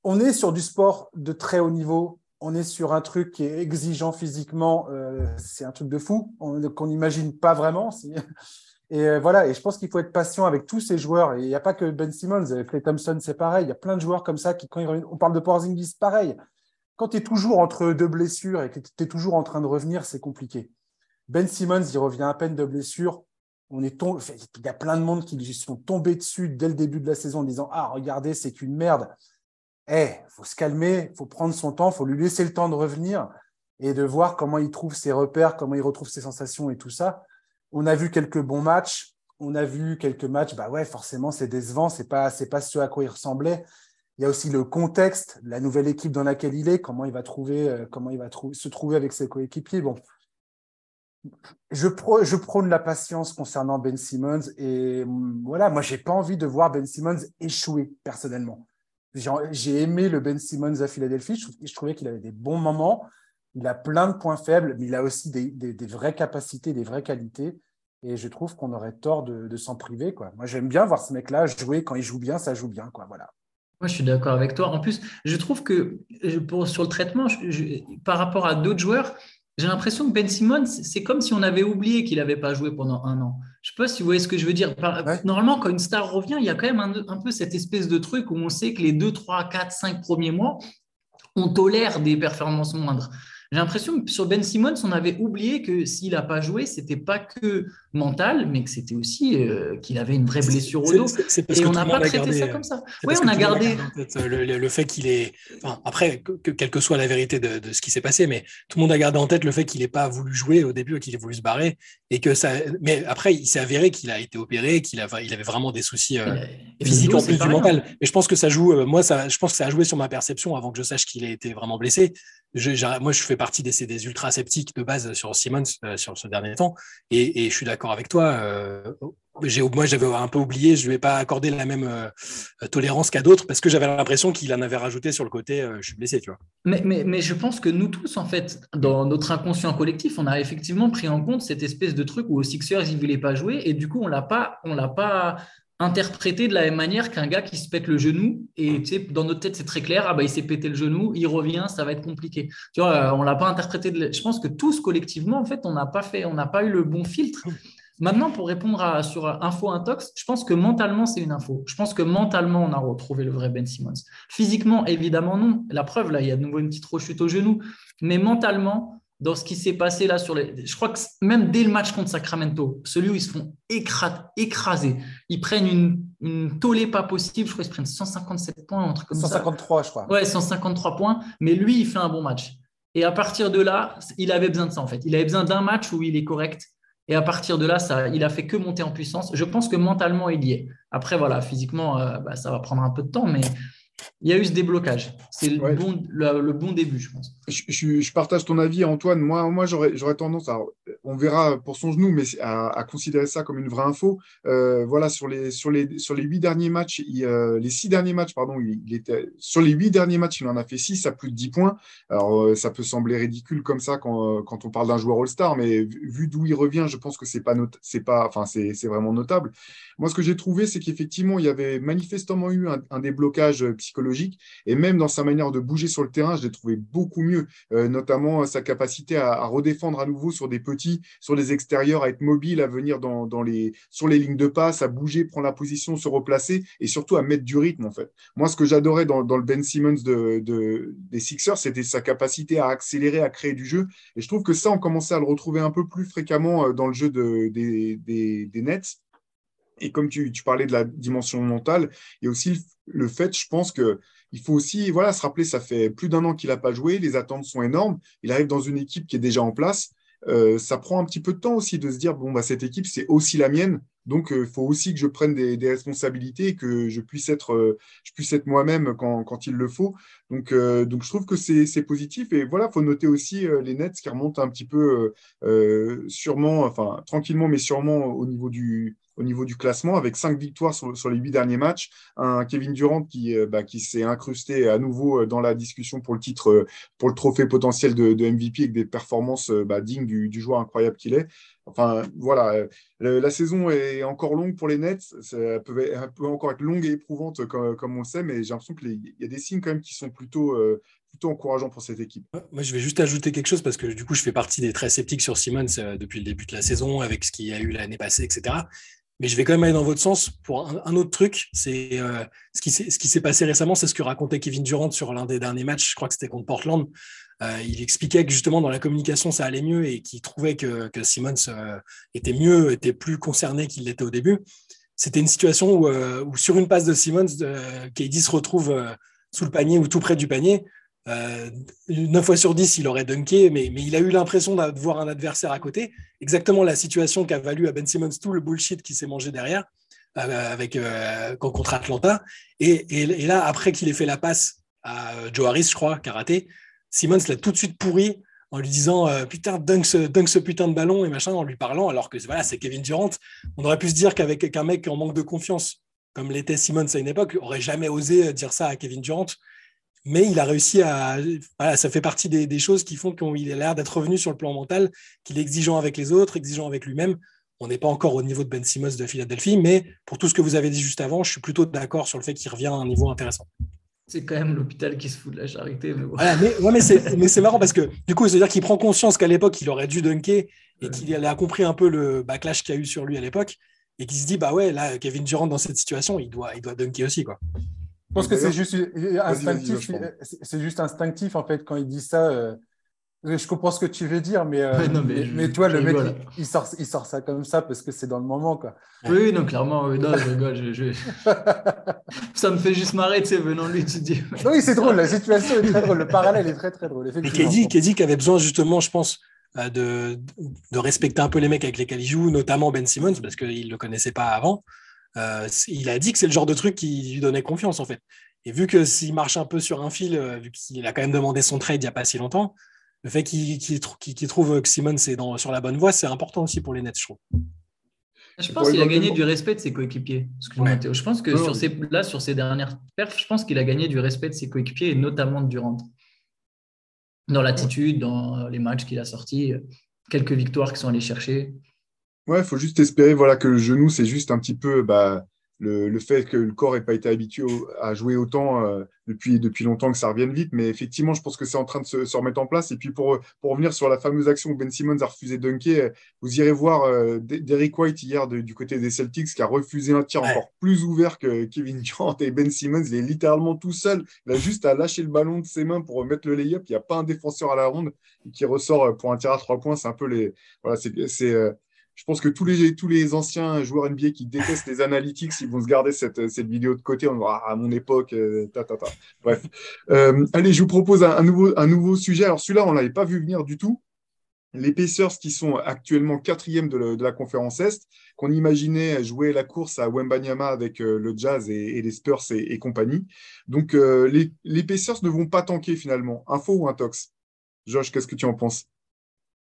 On est sur du sport de très haut niveau. On est sur un truc qui est exigeant physiquement. Euh, c'est un truc de fou qu'on n'imagine pas vraiment. Et euh, voilà, et je pense qu'il faut être patient avec tous ces joueurs. Et il n'y a pas que Ben Simmons, Clay Thompson, c'est pareil. Il y a plein de joueurs comme ça qui, quand on parle de Porzingis, pareil. Quand tu es toujours entre deux blessures et que tu es toujours en train de revenir, c'est compliqué. Ben Simmons, il revient à peine de blessure. On est Il y a plein de monde qui sont tombés dessus dès le début de la saison en disant Ah, regardez, c'est qu'une merde. Eh, faut se calmer, il faut prendre son temps, il faut lui laisser le temps de revenir et de voir comment il trouve ses repères, comment il retrouve ses sensations et tout ça on a vu quelques bons matchs. On a vu quelques matchs, bah ouais, forcément, c'est décevant. C'est pas, pas ce à quoi il ressemblait. Il y a aussi le contexte, la nouvelle équipe dans laquelle il est, comment il va trouver, euh, comment il va se trouver avec ses coéquipiers. Bon, je, je prône la patience concernant Ben Simmons et mm, voilà, moi j'ai pas envie de voir Ben Simmons échouer personnellement. J'ai aimé le Ben Simmons à Philadelphie. Je, trouvais qu'il avait des bons moments. Il a plein de points faibles, mais il a aussi des, vraies capacités, des vraies qualités. Et je trouve qu'on aurait tort de, s'en priver. Quoi. Moi, j'aime bien voir ce mec-là jouer. Quand il joue bien, ça joue bien. Quoi. Voilà. Moi, je suis d'accord avec toi. En plus, je trouve que pour, sur le traitement, par rapport à d'autres joueurs, j'ai l'impression que Ben Simmons, c'est comme si on avait oublié qu'il n'avait pas joué pendant un an. Je ne sais pas si vous voyez ce que je veux dire. Normalement, quand une star revient, il y a quand même un, un, peu cette espèce de truc où on sait que les 2, 3, 4, 5 premiers mois, on tolère des performances moindres. J'ai l'impression que sur Ben Simmons, on avait oublié que s'il n'a pas joué, c'était pas que mental, mais que c'était aussi euh, qu'il avait une vraie blessure au dos. Et on n'a pas traité ça comme ça. Oui, on a gardé. Le, fait qu'il est. Enfin, après, que, quelle que soit la vérité de, ce qui s'est passé, mais tout le monde a gardé en tête le fait qu'il n'ait pas voulu jouer au début, qu'il ait voulu se barrer. Et que ça... Mais après, il s'est avéré qu'il a été opéré, qu'il il avait vraiment des soucis euh, physiques en plus du mental. Mais je pense que ça joue. Euh, moi, ça, je pense que ça a joué sur ma perception avant que je sache qu'il ait été vraiment blessé. moi, je fais partie des, ultra sceptiques de base sur Simmons sur ce dernier temps. Et, je suis d'accord avec toi. Euh, moi, j'avais un peu oublié, je ne vais pas accorder la même euh, tolérance qu'à d'autres parce que j'avais l'impression qu'il en avait rajouté sur le côté euh, je suis blessé, tu vois. Mais, mais, mais, je pense que nous tous, en fait, dans notre inconscient collectif, on a effectivement pris en compte cette espèce de truc où aux Sixers, ils ne voulaient pas jouer et du coup, on l'a pas, on l'a pas interprété de la même manière qu'un gars qui se pète le genou et tu sais, dans notre tête c'est très clair ah bah il s'est pété le genou il revient ça va être compliqué tu vois on l'a pas interprété je pense que tous collectivement en fait on n'a pas fait on n'a pas eu le bon filtre Maintenant, pour répondre à, sur Info Intox, je pense que mentalement, c'est une info. Je pense que mentalement, on a retrouvé le vrai Ben Simmons. Physiquement, évidemment, non. La preuve, là, il y a de nouveau une petite rechute au genou. Mais mentalement, dans ce qui s'est passé là sur les. Je crois que même dès le match contre Sacramento, celui où ils se font écraser, ils prennent une, une tollée pas possible. Je crois qu'ils prennent 157 points, un truc comme 153, je crois. Ouais, 153 points. Mais lui, il fait un bon match. Et à partir de là, il avait besoin de ça en fait. Il avait besoin d'un match où il est correct et à partir de là, ça, il a fait que monter en puissance. Je pense que mentalement, il y est. Après, voilà, physiquement, euh, bah, ça va prendre un peu de temps, mais il y a eu ce déblocage. C'est le, bon, le, bon début, je pense. Je, partage ton avis, Antoine. Moi, moi j'aurais tendance à, on verra pour son genou, mais à, considérer ça comme une vraie info. Euh, voilà, sur les, sur, les, sur les huit derniers matchs, euh, les six derniers matchs, pardon, il, était, sur les huit derniers matchs, il en a fait six à plus de 10 points. Alors, euh, ça peut sembler ridicule comme ça quand, quand on parle d'un joueur All-Star, mais vu, d'où il revient, je pense que c'est pas, c'est pas, enfin, c'est vraiment notable. Moi, ce que j'ai trouvé, c'est qu'effectivement, il y avait manifestement eu un, un déblocage psychologique. Et même dans sa manière de bouger sur le terrain, je l'ai trouvé beaucoup mieux, euh, notamment sa capacité à, redéfendre à nouveau sur des petits, sur les extérieurs, à être mobile, à venir sur les lignes de passe, à bouger, prendre la position, se replacer et surtout à mettre du rythme en fait. Moi, ce que j'adorais dans, le Ben Simmons de, des Sixers, c'était sa capacité à accélérer, à créer du jeu. Et je trouve que ça, on commençait à le retrouver un peu plus fréquemment euh, dans le jeu des Nets. Et comme tu, parlais de la dimension mentale, il y a aussi le fait, je pense que il faut aussi voilà, se rappeler, ça fait plus d'un an qu'il n'a pas joué, les attentes sont énormes, il arrive dans une équipe qui est déjà en place. Euh, ça prend un petit peu de temps aussi de se dire, bon, bah, cette équipe, c'est aussi la mienne, donc il euh, faut aussi que je prenne des, responsabilités et que je puisse être, euh, être moi-même quand, il le faut. Donc, donc je trouve que c'est positif. Et voilà, il faut noter aussi les Nets qui remontent un petit peu, sûrement, enfin tranquillement, mais sûrement au niveau du, au niveau du classement avec cinq victoires sur, les huit derniers matchs. Un Kevin Durant qui, bah, qui s'est incrusté à nouveau dans la discussion pour le titre, pour le trophée potentiel de, MVP avec des performances bah, dignes du, joueur incroyable qu'il est. Enfin, voilà, la saison est encore longue pour les Nets. Ça peut, encore être longue et éprouvante, comme, on le sait, mais j'ai l'impression qu'il y a des signes quand même qui sont plutôt, euh, plutôt encourageants pour cette équipe. Moi, je vais juste ajouter quelque chose parce que du coup, je fais partie des très sceptiques sur Simmons euh, depuis le début de la saison, avec ce qu'il y a eu l'année passée, etc. Mais je vais quand même aller dans votre sens pour un, autre truc. C'est euh, ce qui s'est passé récemment, c'est ce que racontait Kevin Durant sur l'un des derniers matchs. Je crois que c'était contre Portland. Euh, il expliquait que justement dans la communication ça allait mieux et qu'il trouvait que, Simmons était mieux, était plus concerné qu'il l'était au début. C'était une situation où, euh, sur une passe de Simmons, KD se retrouve sous le panier ou tout près du panier. 9 fois sur 10, il aurait dunké, mais, mais il a eu l'impression de voir un adversaire à côté. Exactement la situation qui a valu à Ben Simmons tout le bullshit qui s'est mangé derrière avec, contre Atlanta. Et, là, après qu'il ait fait la passe à Joe Harris, je crois, qui Simmons l'a tout de suite pourri en lui disant euh, putain dunk ce, putain de ballon et machin en lui parlant alors que voilà c'est Kevin Durant on aurait pu se dire qu'avec un mec en manque de confiance comme l'était Simmons à une époque aurait jamais osé dire ça à Kevin Durant mais il a réussi à voilà, ça fait partie des, choses qui font qu'il a l'air d'être revenu sur le plan mental qu'il est exigeant avec les autres exigeant avec lui-même on n'est pas encore au niveau de Ben Simmons de Philadelphie mais pour tout ce que vous avez dit juste avant je suis plutôt d'accord sur le fait qu'il revient à un niveau intéressant c'est quand même l'hôpital qui se fout de la charité. Mais, ouais, mais, c'est marrant parce que du coup, c'est-à-dire qu'il prend conscience qu'à l'époque, il aurait dû dunker et qu'il a compris un peu le backlash qu'il y a eu sur lui à l'époque et qu'il se dit, bah ouais, là, Kevin Durant, dans cette situation, il doit, il doit dunker aussi. Quoi. Je pense que c'est juste instinctif. C'est juste instinctif, en fait, quand il dit ça. Euh, je comprends ce que tu veux dire, mais, euh, mais, toi, le mec, il, sort, il sort ça comme ça parce que c'est dans le moment. Quoi. Oui, non, clairement, non, je rigole. ça me fait juste marrer, tu sais, venant lui, tu dis. oui, c'est drôle, la situation est très drôle, le parallèle est très, très drôle. Et Keddy, qui avait besoin, justement, je pense, euh, de, de respecter un peu les mecs avec lesquels il joue, notamment Ben Simmons, parce qu'il ne le connaissait pas avant. Euh, il a dit que c'est le genre de truc qui lui donnait confiance, en fait. Et vu que s'il marche un peu sur un fil, vu qu'il a quand même demandé son trade il n'y a pas si longtemps, le fait qu'il trouve que Simon est dans, sur la bonne voie, c'est important aussi pour les Nets, je trouve. Je pense qu'il a gagné du respect de ses coéquipiers. Je pense que sur ces, là, sur ces dernières perfs, je pense qu'il a gagné du respect de ses coéquipiers et notamment de Durant. Dans l'attitude, dans les matchs qu'il a sortis, quelques victoires qui sont allés chercher. Ouais, il faut juste espérer voilà, que le genou, c'est juste un petit peu bah, le, fait que le corps n'ait pas été habitué à jouer autant euh, depuis, depuis longtemps que ça revienne vite. Mais effectivement, je pense que c'est en train de se, remettre en place. Et puis pour, pour revenir sur la fameuse action où Ben Simmons a refusé de dunker, vous irez voir euh, Derrick White hier du côté des Celtics qui a refusé un tir encore plus ouvert que Kevin Durant et Ben Simmons. Il est littéralement tout seul. Il a juste à lâcher le ballon de ses mains pour mettre le lay-up. Il n'y a pas un défenseur à la ronde qui ressort pour un tir à trois points. C'est un peu les. Voilà, c'est. Je pense que tous les, tous les anciens joueurs NBA qui détestent les analytics, ils vont se garder cette, cette vidéo de côté. On va à mon époque, euh, ta, ta, ta. Bref. Euh, allez, je vous propose un, nouveau, un nouveau sujet. Alors, celui-là, on ne l'avait pas vu venir du tout. Les Pacers qui sont actuellement quatrième de, la conférence Est, qu'on imaginait jouer la course à Wembanyama avec euh, le Jazz et, les Spurs et, compagnie. Donc, les, les Pacers ne vont pas tanker finalement. Info ou intox Josh, qu'est-ce que tu en penses?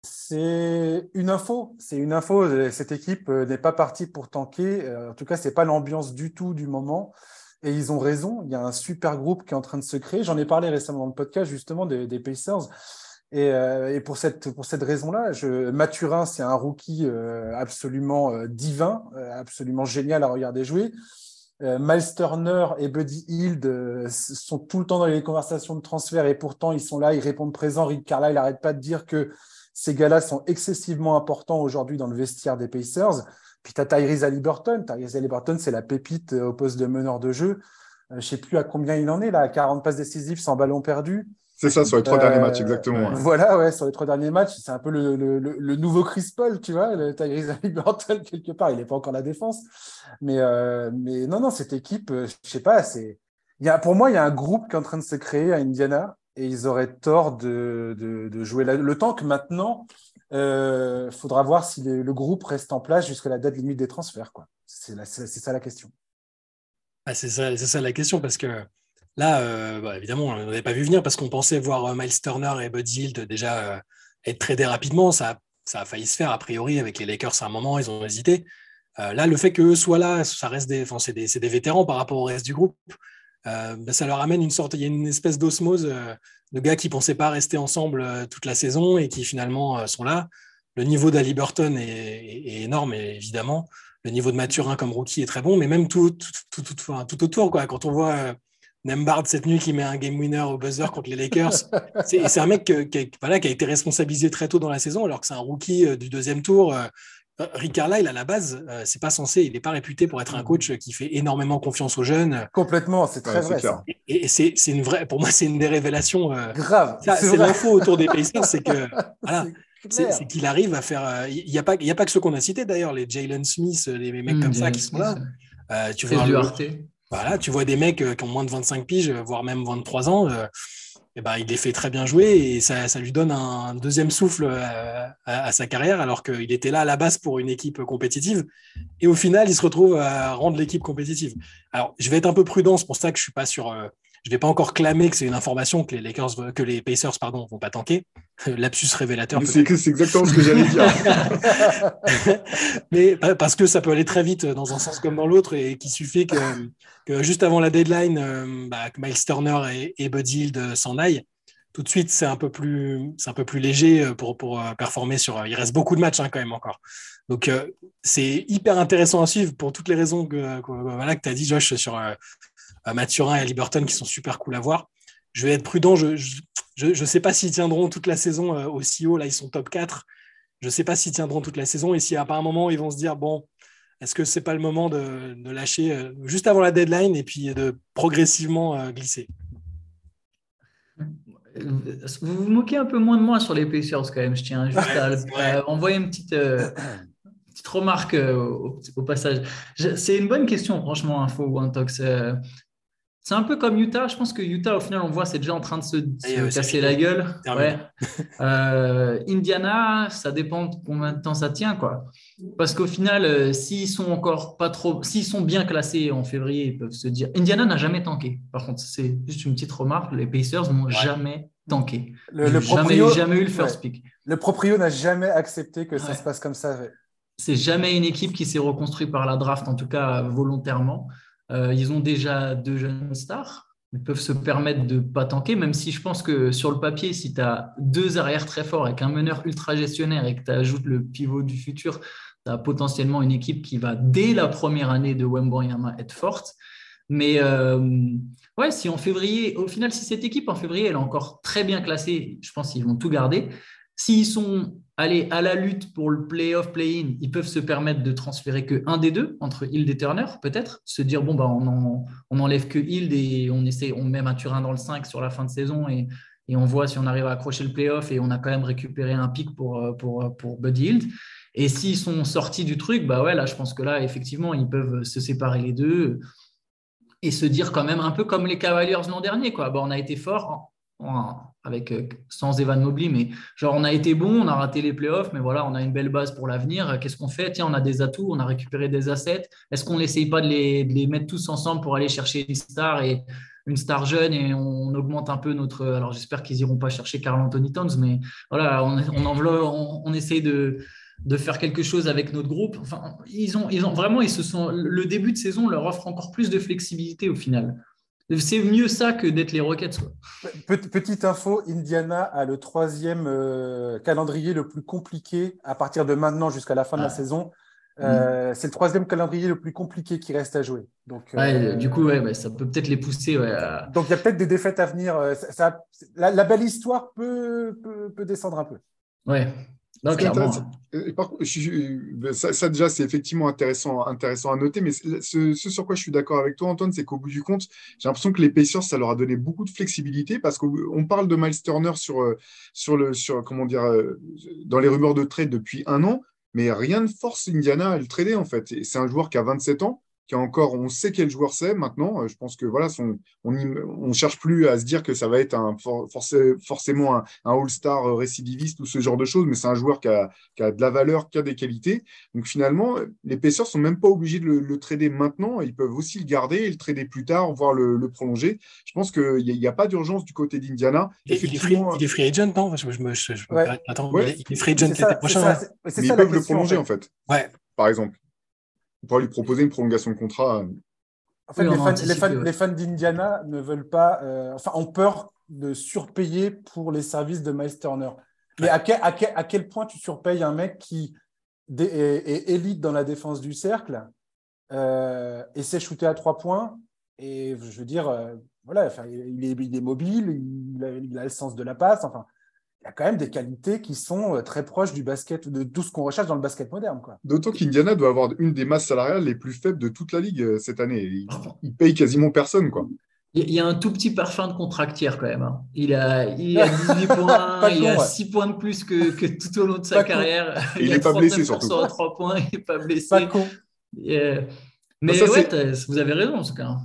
C'est une info. C'est une info. Cette équipe euh, n'est pas partie pour tanker. Euh, en tout cas, c'est pas l'ambiance du tout du moment. Et ils ont raison. Il y a un super groupe qui est en train de se créer. J'en ai parlé récemment dans le podcast justement des, Pacers. Et, euh, et, pour cette, pour cette raison-là, Mathurin, c'est un rookie absolument divin, absolument génial à regarder jouer. Miles Turner et Buddy Hield sont tout le temps dans les conversations de transfert et pourtant ils sont là, ils répondent présent. Rick Carlisle n'arrête pas de dire que ces gars-là sont excessivement importants aujourd'hui dans le vestiaire des Pacers. Puis tu as Tyrese Halliburton. Tyrese Halliburton, c'est la pépite euh, au poste de meneur de jeu. Euh, je ne sais plus à combien il en est, là, 40 passes décisives sans ballon perdu. C'est ça, sur les trois derniers matchs, exactement. Voilà, ouais, sur les trois derniers matchs, c'est un peu le, nouveau Chris Paul, tu vois, le Tyrese Halliburton, quelque part. Il n'est pas encore la défense. Mais, euh, mais non, non, cette équipe, je sais pas, c'est. Il y a, pour moi, il y a un groupe qui est en train de se créer à Indiana et ils auraient tort de, de, jouer le temps que maintenant, il euh, faudra voir si le, groupe reste en place jusqu'à la date limite des transferts. C'est, ça la question. Ah, c'est, ça, la question parce que là, euh, bah, évidemment, on n'avait pas vu venir parce qu'on pensait voir euh, Miles Turner et Bud Hield déjà être tradés rapidement. Ça, ça a failli se faire a priori avec les Lakers à un moment, ils ont hésité. là, le fait qu'eux soient là, ça reste des, c'est des, des, vétérans par rapport au reste du groupe. Ben, ça leur amène une sorte, il y a une espèce d'osmose de gars qui pensaient pas rester ensemble toute la saison et qui finalement sont là. Le niveau d'Ali Burton est, est, énorme, évidemment. Le niveau de Mathurin comme rookie est très bon, mais même tout, tout, tout, tout autour, quoi. Quand on voit Nembard cette nuit qui met un game winner au buzzer contre les Lakers. C'est un mec qui, a, voilà, qui, a, été responsabilisé très tôt dans la saison, alors que c'est un rookie euh, du deuxième tour. Euh, Rick Carlisle, à la base, euh, c'est pas censé, il n'est pas réputé pour être un coach qui fait énormément confiance aux jeunes. Complètement, c'est très vrai. Et, c'est une vraie, pour moi, c'est une des révélations. Grave. C'est l'info autour des Pacers, c'est que voilà, c'est qu'il arrive à faire. Il n'y a pas, il a pas que ceux qu'on a cités d'ailleurs, les Jalen Smith, les mecs mmh, comme ça qui sont là. tu vois le, voilà, tu vois des mecs euh, qui ont moins de 25 piges, euh, voire même 23 ans, euh, eh ben, il les fait très bien jouer et ça, ça lui donne un deuxième souffle à, sa carrière alors qu'il était là à la base pour une équipe compétitive et au final il se retrouve à rendre l'équipe compétitive. Alors je vais être un peu prudent, c'est pour ça que je suis pas sur je ne vais pas encore clamer que c'est une information que les Lakers, que les Pacers, pardon, vont pas tanker. Lapsus révélateur. C'est exactement ce que j'allais dire. Mais parce que ça peut aller très vite dans un sens comme dans l'autre et qu'il suffit que, que, juste avant la deadline, euh, bah, que Miles Turner et, Bud Hield s'en aillent. Tout de suite, c'est un peu plus, c'est un peu plus léger pour, pour euh, performer sur. Il reste beaucoup de matchs hein, quand même encore. Donc, euh, c'est hyper intéressant à suivre pour toutes les raisons que, que, voilà, que tu as dit, Josh, sur, Mathurin et Liberton qui sont super cool à voir. Je vais être prudent. Je ne sais pas s'ils tiendront toute la saison euh, aussi haut. Là, ils sont top 4. Je ne sais pas s'ils tiendront toute la saison et si à un moment, ils vont se dire bon, est-ce que ce n'est pas le moment de, lâcher euh, juste avant la deadline et puis de progressivement euh, glisser? Vous vous moquez un peu moins de moi sur les Pacers quand même. Je tiens juste à, envoyer une petite, petite remarque au, passage. C'est une bonne question, franchement, Info ou Intox. C'est un peu comme Utah. Je pense que Utah, au final, on voit, c'est déjà en train de se, casser la gueule. Ouais. Euh, Indiana, ça dépend de combien de temps ça tient, quoi. Parce qu'au final, euh, s'ils sont encore pas trop, s'ils sont bien classés en février, ils peuvent se dire. Indiana n'a jamais tanké. Par contre, c'est juste une petite remarque. Les Pacers n'ont jamais tanké. Le, le jamais, jamais eu le first pick. Le proprio n'a jamais accepté que ça se passe comme ça. C'est jamais une équipe qui s'est reconstruite par la draft, en tout cas volontairement. Euh, ils ont déjà deux jeunes stars. Ils peuvent se permettre de ne pas tanker, même si je pense que sur le papier, si tu as deux arrières très forts et qu'un meneur ultra gestionnaire et que tu ajoutes le pivot du futur, tu as potentiellement une équipe qui va, dès la première année de Wembanyama, être forte. Mais euh, ouais, si en février, au final, si cette équipe en février, est encore très bien classée, je pense qu'ils vont tout garder. S'ils sont allés à la lutte pour le playoff, play-in, ils peuvent se permettre de transférer que un des deux entre Hild et Turner, peut-être. Se dire, bon, bah, on, enlève que Hild et on essaie, on met Mathurin dans le 5 sur la fin de saison et, on voit si on arrive à accrocher le playoff et on a quand même récupéré un pic pour, euh, euh, pour Buddy Hield. Et s'ils sont sortis du truc, bah ouais, là, je pense que là, effectivement, ils peuvent se séparer les deux et se dire quand même un peu comme les Cavaliers l'an dernier, quoi. Bah, on a été fort avec euh, sans Evan Mobley, mais genre on a été bon, on a raté les playoffs, mais voilà, on a une belle base pour l'avenir. Qu'est-ce qu'on fait? Tiens, on a des atouts, on a récupéré des assets. Est-ce qu'on n'essaye pas de les, mettre tous ensemble pour aller chercher une star et une star jeune et on augmente un peu notre. Alors j'espère qu'ils iront pas chercher Carl Anthony Towns, mais voilà, on, on, on, essaye de de faire quelque chose avec notre groupe. Enfin, ils ont, ils ont vraiment, ils se sont, le début de saison leur offre encore plus de flexibilité au final. C'est mieux ça que d'être les Rockets. Petite info, Indiana a le troisième euh, calendrier le plus compliqué à partir de maintenant jusqu'à la fin de la saison. Euh, mm. C'est le troisième calendrier le plus compliqué qui reste à jouer. Donc, euh, du coup, ouais, ça peut peut-être les pousser. Donc, il y a peut-être des défaites à venir. Ça, la, belle histoire peut, peut, peut descendre un peu. Ouais, non, ça, déjà, c'est effectivement intéressant, intéressant à noter, mais ce, sur quoi je suis d'accord avec toi, Antoine, c'est qu'au bout du compte, j'ai l'impression que les Pacers, ça leur a donné beaucoup de flexibilité parce qu'on parle de Miles Turner sur, euh, sur le, sur, comment dire, euh, dans les rumeurs de trade depuis un an, mais rien ne force Indiana à le trader, en fait. c'est un joueur qui a 27 ans, encore, on sait quel joueur c'est maintenant. Je pense que voilà, on ne cherche plus à se dire que ça va être un, forcément un, All-Star récidiviste ou ce genre de choses, mais c'est un joueur qui a, de la valeur, qui a des qualités. Donc finalement, les ne sont même pas obligés de le, trader maintenant. Ils peuvent aussi le garder et le trader plus tard, voire le, prolonger. Je pense qu'il n'y a, pas d'urgence du côté d'Indiana. Il, est free, agent, non? Je, Attends, il est free agent l'été prochain. mais ils peuvent le prolonger, en fait. Ouais. Par exemple. On pourra lui proposer une prolongation de contrat. En fait, Oui, les, fans, les, fans, ouais. les fans d'Indiana ne veulent pas, euh, enfin, ont peur de surpayer pour les services de Miles Turner. Mais à quel, à, quel, à quel point tu surpayes un mec qui est, est élite dans la défense du cercle euh, et sait shooter à trois points Et je veux dire, euh, voilà, enfin, il, est, il est mobile, il a, il a le sens de la passe. Enfin, il y a quand même des qualités qui sont euh, très proches du basket, de tout ce qu'on recherche dans le basket moderne. Quoi. D'autant qu'Indiana doit avoir une des masses salariales les plus faibles de toute la ligue euh, cette année. Il, Par il paye quasiment personne, quoi. Il y a un tout petit parfum de contractière quand même. hein. Il a, il a 18 points, il a ouais. 6 points de plus que, que tout au long de sa Pas carrière. Il a est pas blessé, 39% surtout. à 3 points, il n'est pas blessé. Pas con. Euh, mais ça, ouais, vous avez raison en tout cas.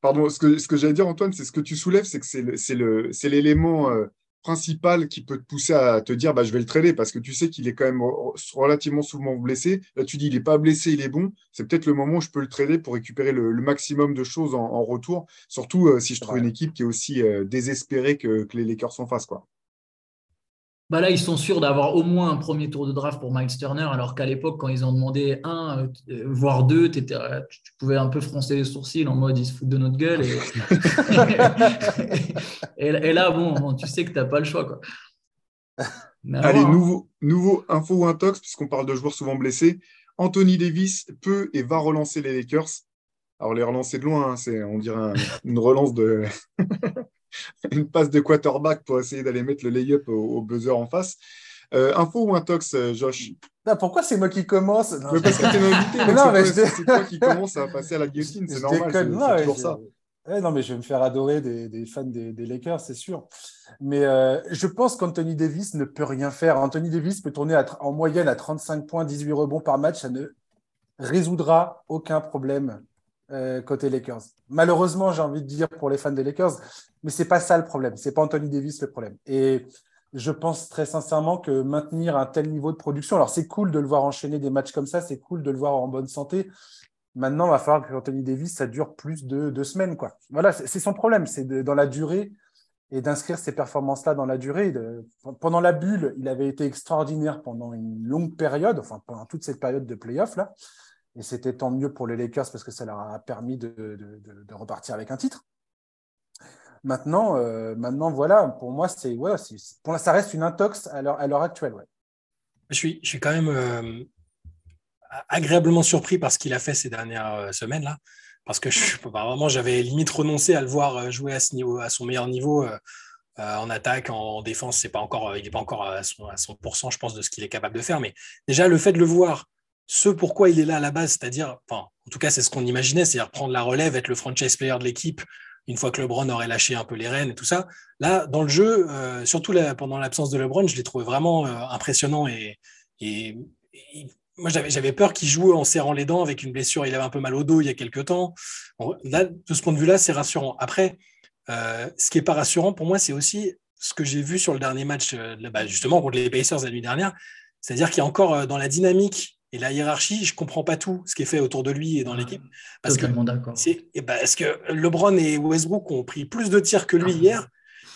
Pardon, ce que, ce que j'allais dire, Antoine, c'est ce que tu soulèves, c'est que c'est l'élément euh, principal qui peut te pousser à te dire bah, je vais le trader parce que tu sais qu'il est quand même re- relativement souvent blessé. Là, tu dis il n'est pas blessé, il est bon. C'est peut-être le moment où je peux le trader pour récupérer le, le maximum de choses en, en retour. Surtout euh, si je trouve Ouais. une équipe qui est aussi euh, désespérée que, que les Lakers en face. Quoi. Bah là, ils sont sûrs d'avoir au moins un premier tour de draft pour Miles Turner, alors qu'à l'époque, quand ils ont demandé un, euh, voire deux, euh, tu, pouvais un peu froncer les sourcils en mode ils se foutent de notre gueule. Et, et, et là, bon, bon, tu sais que tu n'as pas le choix. Quoi. Allez, hein. nouveau, nouveau info ou intox, puisqu'on parle de joueurs souvent blessés. Anthony Davis peut et va relancer les Lakers. Alors, les relancer de loin, hein, c'est, on dirait un- une relance de. une passe de quarterback pour essayer d'aller mettre le lay-up au, au buzzer en face. Euh, info ou intox, euh, Josh? Pourquoi c'est moi qui commence? Non, Mais Parce que t'es Non, c'est mais toi- qui commence à passer à la guillotine, c'est normal, c'est, toujours ça. Non, mais je vais me faire adorer des, des fans des, des Lakers, c'est sûr. Mais euh, je pense qu'Anthony Davis ne peut rien faire. Anthony Davis peut tourner à en moyenne à 35 points, 18 rebonds par match. Ça ne résoudra aucun problème euh, côté Lakers. Malheureusement, j'ai envie de dire pour les fans des Lakers, mais c'est pas ça le problème. C'est pas Anthony Davis le problème. Et je pense très sincèrement que maintenir un tel niveau de production, alors c'est cool de le voir enchaîner des matchs comme ça, c'est cool de le voir en bonne santé. Maintenant, il va falloir que Anthony Davis, ça dure plus de deux semaines. Quoi. Voilà, c'est son problème, c'est dans la durée et d'inscrire ces performances-là dans la durée. Pendant la bulle, il avait été extraordinaire pendant une longue période, enfin pendant toute cette période de playoff là. Et c'était tant mieux pour les Lakers parce que ça leur a permis de, repartir avec un titre. Maintenant, euh, maintenant voilà, pour moi, c'est ça reste une intox à l'heure actuelle. Je suis, je suis quand même euh, agréablement surpris par ce qu'il a fait ces dernières euh, semaines là, parce que je, bah, vraiment j'avais limite renoncé à le voir jouer à ce niveau, à son meilleur niveau en attaque, en défense. C'est pas encore, il n'est pas encore à son, à 100%, je pense, de ce qu'il est capable de faire. Mais déjà le fait de le voir, ce pourquoi il est là à la base, c'est-à-dire, enfin, en tout cas c'est ce qu'on imaginait, c'est-à-dire prendre la relève, être le franchise player de l'équipe. Une fois que LeBron aurait lâché un peu les rênes et tout ça, là, dans le jeu, euh, surtout pendant l'absence de LeBron, je l'ai trouvé vraiment euh, impressionnant et, moi, j'avais, peur qu'il joue en serrant les dents avec une blessure. Il avait un peu mal au dos il y a quelques temps. Là, de ce point de vue-là, c'est rassurant. Après, euh, ce qui n'est pas rassurant pour moi, c'est aussi ce que j'ai vu sur le dernier match, bah, justement, contre les Pacers la nuit dernière. C'est-à-dire qu'il y a encore dans la dynamique et la hiérarchie, je ne comprends pas tout ce qui est fait autour de lui et dans l'équipe. Parce que, Totalement c'est, et bah, parce que LeBron et Westbrook ont pris plus de tirs que lui hier.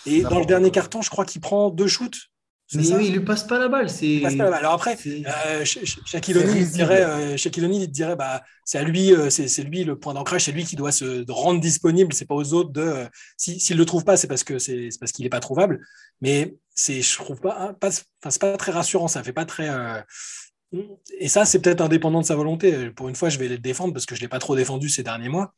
Et dans le dernier carton, je crois qu'il prend deux shoots. Mais ça? oui, il lui passe pas la balle. C'est... Il passe pas la balle. Alors après, euh, Sha- Sha- Shaquille O'Neal, dirait, euh, il dirait, bah, c'est à lui, euh, c'est, lui le point d'ancrage, c'est lui qui doit se rendre disponible. C'est pas aux autres de. euh, si, s'il le trouve pas, c'est parce que c'est, parce qu'il est pas trouvable. Mais c'est, je trouve pas, hein, pas, c'est pas très rassurant. Ça fait pas très. Et ça, c'est peut-être indépendant de sa volonté. Pour une fois, je vais le défendre parce que je l'ai pas trop défendu ces derniers mois.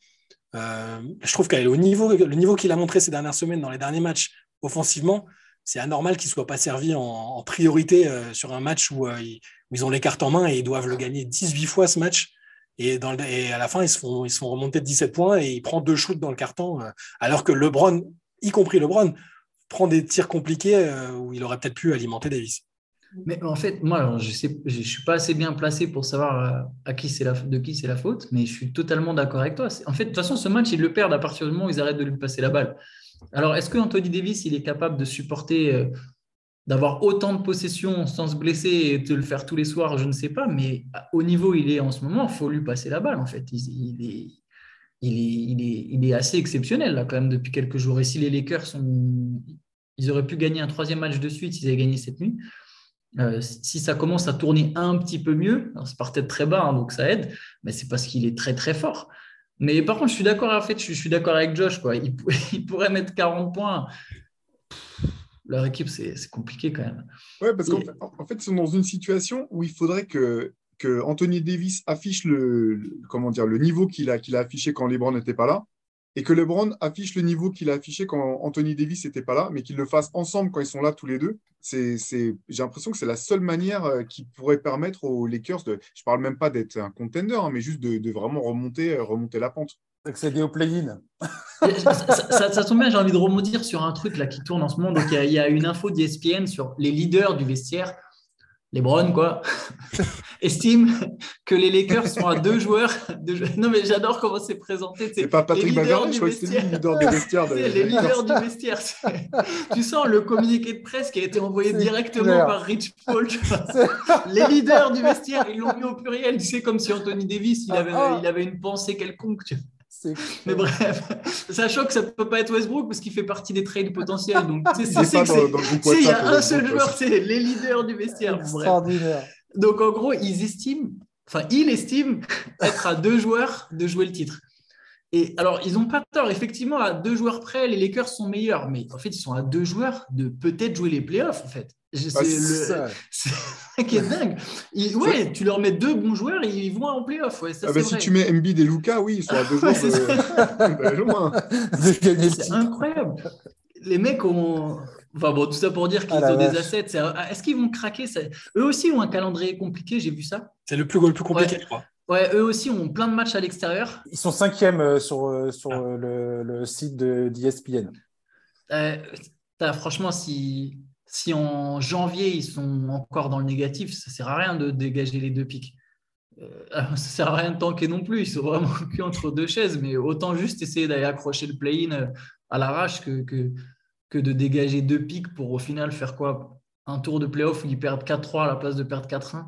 Euh, je trouve niveau, le niveau qu'il a montré ces dernières semaines dans les derniers matchs offensivement, c'est anormal qu'il ne soit pas servi en, priorité euh, sur un match où, euh, ils, où ils ont les cartes en main et ils doivent le gagner 18 fois ce match. Et, à la fin, ils se, font, ils se font remonter de 17 points et il prend deux shoots dans le carton, alors que LeBron, y compris LeBron, prend des tirs compliqués où il aurait peut-être pu alimenter Davis. Mais en fait, moi, je sais, je suis pas assez bien placé pour savoir euh, à qui la, de qui c'est la faute, mais je suis totalement d'accord avec toi. En fait, de toute façon, ce match, ils le perdent à partir du moment où ils arrêtent de lui passer la balle. Alors, est-ce que Anthony Davis, il est capable de supporter, euh, d'avoir autant de possessions sans se blesser et de le faire tous les soirs Je ne sais pas, mais au niveau où il est en ce moment, il faut lui passer la balle, en fait. Il, il est, il, est, il, est, il est assez exceptionnel, là, quand même, depuis quelques jours. Et si les Lakers sont, ils auraient pu gagner un troisième match de suite s'ils avaient gagné cette nuit, Euh, si ça commence à tourner un petit peu mieux, alors c'est peut-être très bas, hein, donc ça aide, mais c'est parce qu'il est très très fort. Mais par contre, je suis d'accord en fait, je suis d'accord avec Josh. Quoi. Il, il, pourrait mettre 40 points. leur équipe, c'est compliqué quand même. Ouais, parce qu'en en fait, ils sont dans une situation où il faudrait que, que Anthony Davis affiche le, comment dire, le niveau qu'il a, qu'il a affiché quand LeBron n'était pas là et que LeBron affiche le niveau qu'il a affiché quand Anthony Davis n'était pas là, mais qu'ils le fassent ensemble quand ils sont là tous les deux. C'est, j'ai l'impression que c'est la seule manière euh, qui pourrait permettre aux Lakers de, je parle même pas d'être un contender, hein, mais juste de, vraiment remonter, euh, remonter la pente. Accéder au play-in. ça, tombe bien, j'ai envie de remonter sur un truc là qui tourne en ce moment. Donc il y, y, a une info d'ESPN sur les leaders du vestiaire les Browns, quoi, estiment que les Lakers sont à deux joueurs. Non, mais j'adore comment c'est présenté. C'est pas Patrick Beverley, je crois que c'est le leader du vestiaire. les leaders du vestiaire. Tu sens le communiqué de presse qui a été envoyé directement par Rich Paul. les leaders du vestiaire, ils l'ont mis au pluriel. Tu sais, comme si Anthony Davis, il avait, ah, ah. il avait une pensée quelconque. Mais bref, sachant que ça ne peut pas être Westbrook parce qu'il fait partie des trades potentiels. Donc, c'est il y a un seul joueur, c'est les leaders du vestiaire. Donc, en gros, ils estiment, enfin, il estime être à deux joueurs de jouer le titre. Et alors, ils n'ont pas tort. Effectivement, à deux joueurs près, les Lakers sont meilleurs. Mais en fait, ils sont à deux joueurs de peut-être jouer les playoffs, en fait. Ah, c'est ça qui est dingue. ouais, tu leur mets deux bons joueurs et ils vont en playoff. Ouais, ah bah, si tu mets MB et Luca, oui, ils sont à deux joueurs C'est incroyable. Les mecs ont. Enfin bon, tout ça pour dire qu'ils ah ont des assets. Est-ce qu'ils vont craquer? Eux aussi ont un calendrier compliqué, j'ai vu ça. C'est le plus, le plus compliqué, je crois. Ouais, eux aussi ont plein de matchs à l'extérieur. Ils sont cinquièmes euh, sur, euh, sur le, le, site d'ESPN. Euh, franchement, si, si en janvier, ils sont encore dans le négatif, ça ne sert à rien de dégager les deux pics. Euh, ça ne sert à rien de tanker non plus. Ils sont vraiment cul entre deux chaises. Mais autant juste essayer d'aller accrocher le play-in euh, à l'arrache que, que, que, de dégager deux pics pour au final faire quoi? Un tour de playoff où ils perdent 4-3 à la place de perdre 4-1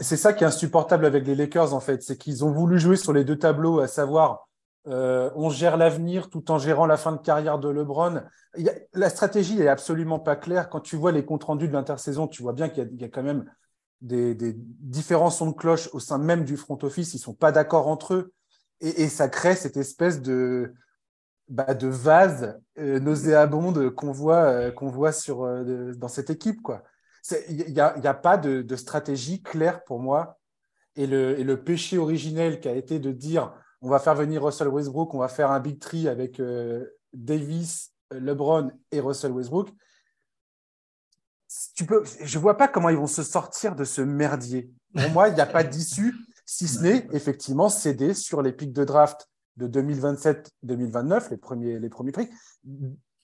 c'est ça qui est insupportable avec les Lakers, en fait. C'est qu'ils ont voulu jouer sur les deux tableaux, à savoir euh, on gère l'avenir tout en gérant la fin de carrière de LeBron. la stratégie n'est absolument pas claire. Quand tu vois les comptes rendus de l'intersaison, tu vois bien qu'il y, a quand même des, différents sons de cloche au sein même du front office. Ils ne sont pas d'accord entre eux. Et, ça crée cette espèce de, bah, vase euh, nauséabonde qu'on voit, euh, dans cette équipe. Il n'y a, pas de, stratégie claire pour moi. et le péché originel qui a été de dire on va faire venir Russell Westbrook, on va faire un big tree avec euh, Davis, euh, LeBron et Russell Westbrook. Tu peux, je ne vois pas comment ils vont se sortir de ce merdier. Pour moi, il n'y a pas d'issue, si ce n'est effectivement céder sur les pics de draft de 2027-2029, les premiers, les premiers prix,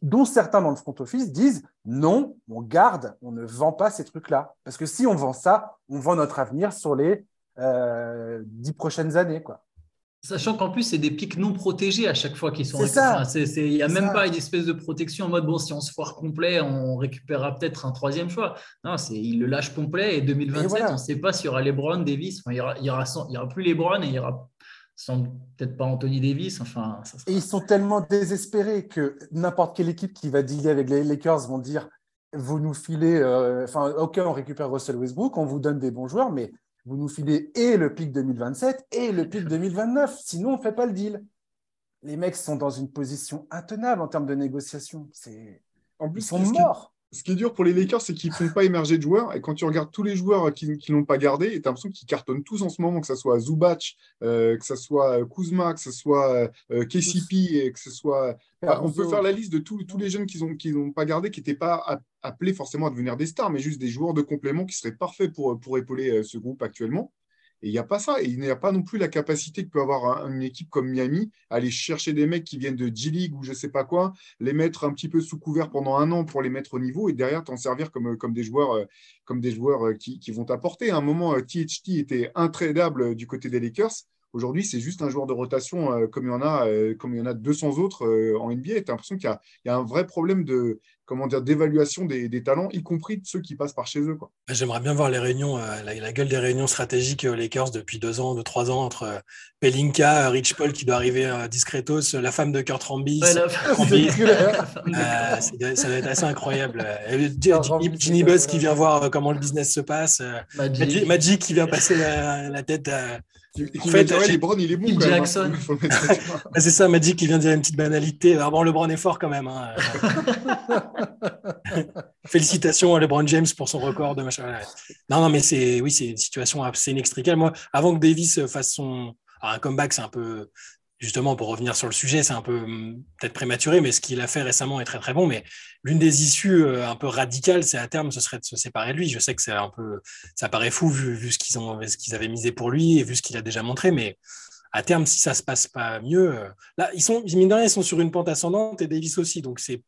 dont certains dans le front office disent non, on garde, on ne vend pas ces trucs-là. Parce que si on vend ça, on vend notre avenir sur les euh, dix prochaines années. Quoi. Sachant qu'en plus, c'est des pics non protégés à chaque fois qu'ils sont récupérés. Il n'y a même pas une espèce de protection en mode bon, si on se foire complet, on récupérera peut-être un troisième choix. Non, il le lâche complet et 2027, on ne sait pas s'il y aura LeBron, Davis. il n'y aura, il y aura, plus LeBron et il n'y aura peut-être pas Anthony Davis. Enfin, Et ils sont tellement désespérés que n'importe quelle équipe qui va dealer avec les Lakers vont dire vous nous filez, euh, enfin, ok, on récupère Russell Westbrook, on vous donne des bons joueurs, mais vous nous filez et le pic 2027 et le pic 2029. Sinon, on ne fait pas le deal. Les mecs sont dans une position intenable en termes de négociation. C'est... En plus, Ils sont morts. Ce qui est dur pour les Lakers, c'est qu'ils ne font pas émerger de joueurs. Et quand tu regardes tous les joueurs qui ne l'ont pas gardé, tu as l'impression qu'ils cartonnent tous en ce moment, que ce soit Zubac, euh, que ce soit Kuzma, que ce soit euh, KCP, et que ce soit. on peut faire la liste de tous, tous les jeunes qu'ils n'ont ont pas gardés, qui n'étaient pas appelés forcément à devenir des stars, mais juste des joueurs de complément qui seraient parfaits pour, pour épauler euh, ce groupe actuellement. Et il n'y a pas ça. Et il n'y a pas non plus la capacité que peut avoir une équipe comme Miami, aller chercher des mecs qui viennent de G-League ou je ne sais pas quoi, les mettre un petit peu sous couvert pendant un an pour les mettre au niveau et derrière t'en servir comme, des joueurs, euh, comme des joueurs euh, qui, vont t'apporter. À un moment, THT était intradable du côté des Lakers. Aujourd'hui, c'est juste un joueur de rotation euh, comme il y en a, euh, comme il y en a 200 autres euh, en NBA. Tu as l'impression qu'il y, a- il y a un vrai problème de comment dire d'évaluation des, des talents, y compris de ceux qui passent par chez eux. Quoi. J'aimerais bien voir les réunions, euh, la, la gueule des réunions stratégiques aux Lakers depuis deux ans, deux, trois ans, entre euh, Pelinka, euh, Rich Paul qui doit arriver euh, discretos, euh, la femme de Kurt Rambis. Ouais. Euh, ça va être assez incroyable. Ginny, Buzz qui vient voir euh, comment le business se passe. euh, Magic, Magic. Magic qui vient passer la, la tête à. En fait, dire, ouais, LeBron, il est bon quand même. hein. Jackson. Il. Ah, c'est ça, Magic qui vient dire une petite banalité. Alors bon, LeBron est fort quand même. hein. Félicitations à LeBron James pour son record de machin. Non, non, mais c'est oui, c'est une situation assez inextricable. Moi, avant que Davis fasse son alors, un comeback, c'est un peu justement pour revenir sur le sujet, c'est un peu hum, peut-être prématuré, mais ce qu'il a fait récemment est très très bon. Mais l'une des issues euh, un peu radicales, c'est à terme, ce serait de se séparer de lui. Je sais que c'est un peu, ça paraît fou vu, ce qu'ils ont, avaient misé pour lui et vu ce qu'il a déjà montré, mais à terme, si ça se passe pas mieux, euh, là, ils sont, mine de ils sont sur une pente ascendante et Davis aussi. Donc, c'est,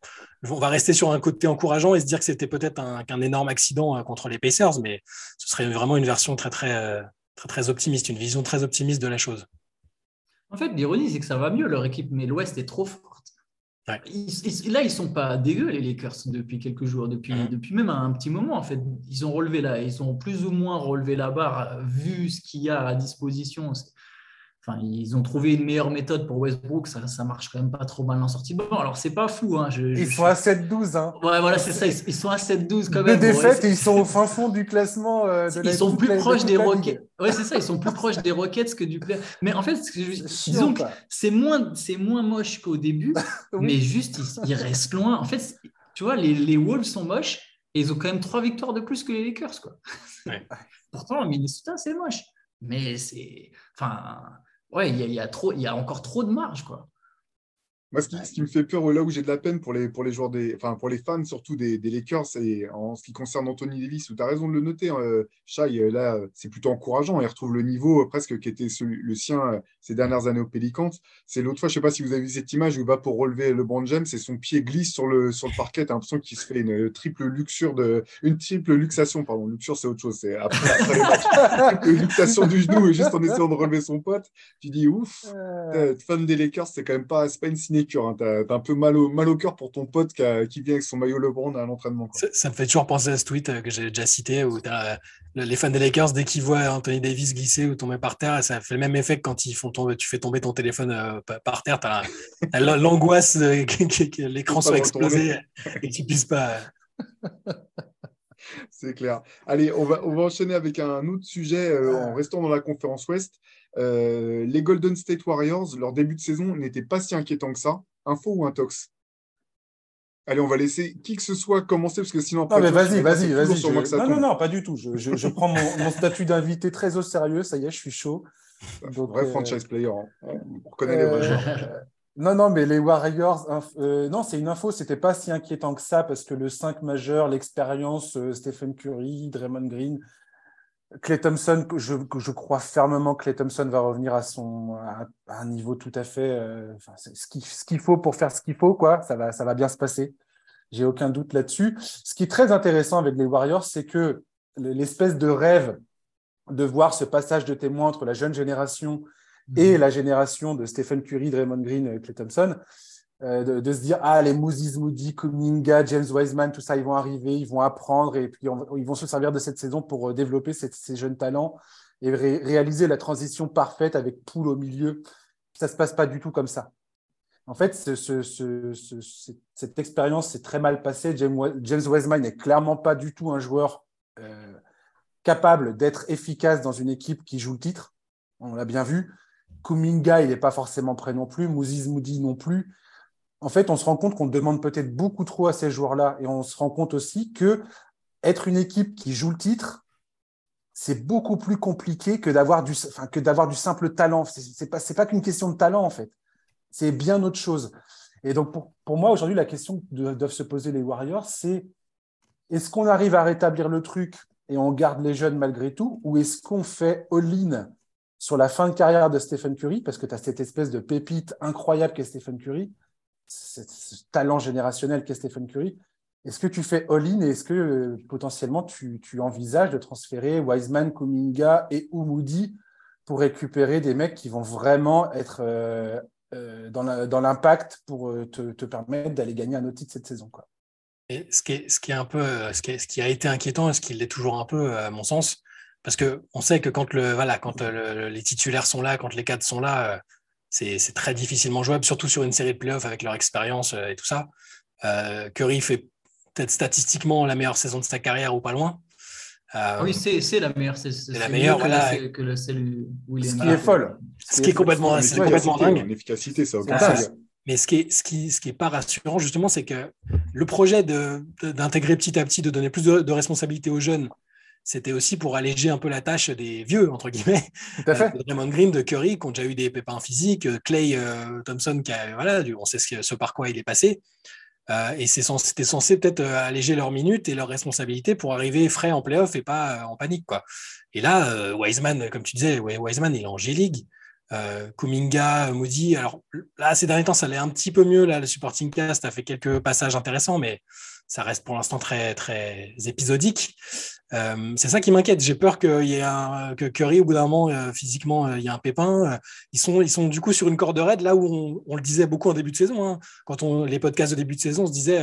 on va rester sur un côté encourageant et se dire que c'était peut-être un, qu'un énorme accident euh, contre les Pacers, mais ce serait vraiment une version très, très, très, optimiste, une vision très optimiste de la chose. En fait, l'ironie, c'est que ça va mieux, leur équipe, mais l'Ouest est trop forte. Ouais. Ils- ils- là, ils sont pas dégueux, les Lakers, depuis quelques jours, depuis, Mhm. depuis même un petit moment, en fait. Ils ont relevé là, ils ont plus ou moins relevé la barre, vu ce qu'il y a à disposition. Enfin, ils ont trouvé une meilleure méthode pour Westbrook, ça, ça marche quand même pas trop mal en sortie de banc. Alors, c'est pas fou. Hein, je, je- Ils sont à 7-12. Hein. Ouais, voilà, c'est ça, ils, ils sont à 7-12 quand Deux même. défaites Ouais, et ils sont au fin fond du classement. euh, de la- ils sont plus la- proches des. Rockets. Ouais, c'est ça, ils sont plus proches des Rockets que du play. Mais en fait, disons que c'est moins, c'est moins moche qu'au début, Oui. mais juste, ils, ils restent loin. En fait, tu vois, les, les Wolves sont moches et ils ont quand même trois victoires de plus que les Lakers. Quoi. Ouais. Pourtant, Minnesota, c'est moche. Mais c'est. Enfin, ouais, il y a, trop, il y a encore trop de marge. Quoi. Moi, ce qui, ce qui me fait peur, là où j'ai de la peine pour les, pour les joueurs des, enfin, pour les fans surtout des, des Lakers, c'est en ce qui concerne Anthony Davis, où tu as raison de le noter, euh, Shai, euh, là, c'est plutôt encourageant. Il retrouve le niveau euh, presque qui était celui- le sien euh, ces dernières années au Pélicans. C'est l'autre fois, je sais pas si vous avez vu cette image où il va pour relever LeBron James et son pied glisse sur le, sur le parquet. Tu as l'impression qu'il se fait une triple luxure de, une triple luxation, pardon. Luxure, c'est autre chose. C'est après, après les matchs. Triple luxation du genou, juste en essayant de relever son pote. Tu dis, ouf, Euh, fan des Lakers, c'est quand même pas, c'est pas une sinécure. Hein. T'as un peu mal au, mal au cœur pour ton pote qui, a- qui vient avec son maillot LeBron à l'entraînement. Ça, ça me fait toujours penser à ce tweet euh, que j'ai déjà cité où euh, le- les fans des Lakers, dès qu'ils voient Anthony Davis glisser ou tomber par terre, ça fait le même effet que quand ils font tomber, tu fais tomber ton téléphone euh, pa- par terre. Tu as l'angoisse que, l'écran soit explosé et que tu puisses pas. C'est clair. Allez, on va, on va enchaîner avec un autre sujet euh, en restant dans la conférence Ouest. Euh, les Golden State Warriors, leur début de saison n'était pas si inquiétant que ça. Info ou intox? Allez, on va laisser qui que ce soit commencer parce que sinon Non, après. mais tout, vas-y, vas-y, vas-y. je- Non, non, tombe. non, pas du tout. Je, je- je prends mon, mon statut d'invité très au sérieux. Ça y est, je suis chaud. Donc, Vrai euh, franchise player. hein. On reconnaît les vrais euh. Non, non, mais les Warriors, inf- euh, non, c'est une info, c'était pas si inquiétant que ça parce que le 5 majeur, l'expérience, Stephen Curry, Draymond Green, Clay Thompson, je, je crois fermement que Clay Thompson va revenir à, son, à, à un niveau tout à fait. euh, enfin, ce qu'il faut pour faire ce qu'il faut, quoi. Ça va, ça va bien se passer. J'ai aucun doute là-dessus. Ce qui est très intéressant avec les Warriors, c'est que l'espèce de rêve de voir ce passage de témoin entre la jeune génération et la génération de Stephen Curry, Draymond Green et Clay Thompson, de, de se dire ah les Moses Moody, Kuminga, James Wiseman, tout ça ils vont arriver, ils vont apprendre et puis ils vont se servir de cette saison pour euh, développer ces jeunes talents et ré- réaliser la transition parfaite avec Poole au milieu. Ça se passe pas du tout comme ça. En fait, ce- ce- ce- ce- ce- cette expérience s'est très mal passée. James, James Wiseman n'est clairement pas du tout un joueur euh, capable d'être efficace dans une équipe qui joue le titre. On l'a bien vu. Kuminga, il n'est pas forcément prêt non plus. Moses Moody non plus. En fait, on se rend compte qu'on demande peut-être beaucoup trop à ces joueurs-là. Et on se rend compte aussi que être une équipe qui joue le titre, c'est beaucoup plus compliqué que d'avoir du, simple talent. C'est c'est pas, qu'une question de talent, en fait. C'est bien autre chose. Et donc, pour, pour moi, aujourd'hui, la question que doivent se poser les Warriors, c'est est-ce qu'on arrive à rétablir le truc et on garde les jeunes malgré tout, ou est-ce qu'on fait all-in sur la fin de carrière de Stephen Curry, parce que tu as cette espèce de pépite incroyable qu'est Stephen Curry, ce, talent générationnel qu'est Stephen Curry. Est-ce que tu fais all-in et est-ce que euh, potentiellement tu, envisages de transférer Wiseman, Kuminga et ou pour récupérer des mecs qui vont vraiment être euh, euh, dans l'impact pour te, permettre d'aller gagner un autre titre cette saison. Et ce, qui un peu, ce a été inquiétant et ce qui l'est toujours un peu, à mon sens, parce que on sait que quand, le, voilà, quand le, les titulaires sont là, quand les cadres sont là, c'est très difficilement jouable, surtout sur une série de playoffs avec leur expérience et tout ça. Curry fait peut-être statistiquement la meilleure saison de sa carrière ou pas loin. Euh, oui, c'est la meilleure. C'est la meilleure. Voilà. Que, le, où ce qui est folle. Ce qui est complètement, c'est complètement dingue. En efficacité, ça mais ce qui est, ce qui, ce qui est pas rassurant, justement, c'est que le projet d'intégrer petit à petit, de donner plus de, de responsabilités aux jeunes, c'était aussi pour alléger un peu la tâche des vieux, entre guillemets. Tout à fait. Euh, de Draymond Green, de Curry, qui ont déjà eu des pépins physiques, Clay euh, Thompson, qui a, voilà, on sait ce, ce par quoi il est passé. Euh, et c'était censé peut-être euh, alléger leurs minutes et leurs responsabilités pour arriver frais en playoff et pas euh, en panique. Quoi. Et là, Wiseman, comme tu disais, Wiseman, il est en G-League. Kuminga, Moody. Alors là, ces derniers temps, ça allait un petit peu mieux. Là, le supporting cast a fait quelques passages intéressants, mais ça reste pour l'instant très, très épisodique. Euh, c'est ça qui m'inquiète. J'ai peur qu'il y ait un, que Curry, au bout d'un moment, euh, physiquement, euh, il y a un pépin. Ils sont, ils sont du coup sur une corde raide, là où on, le disait beaucoup en début de saison. Hein. Quand on, les podcasts de début de saison, on se disait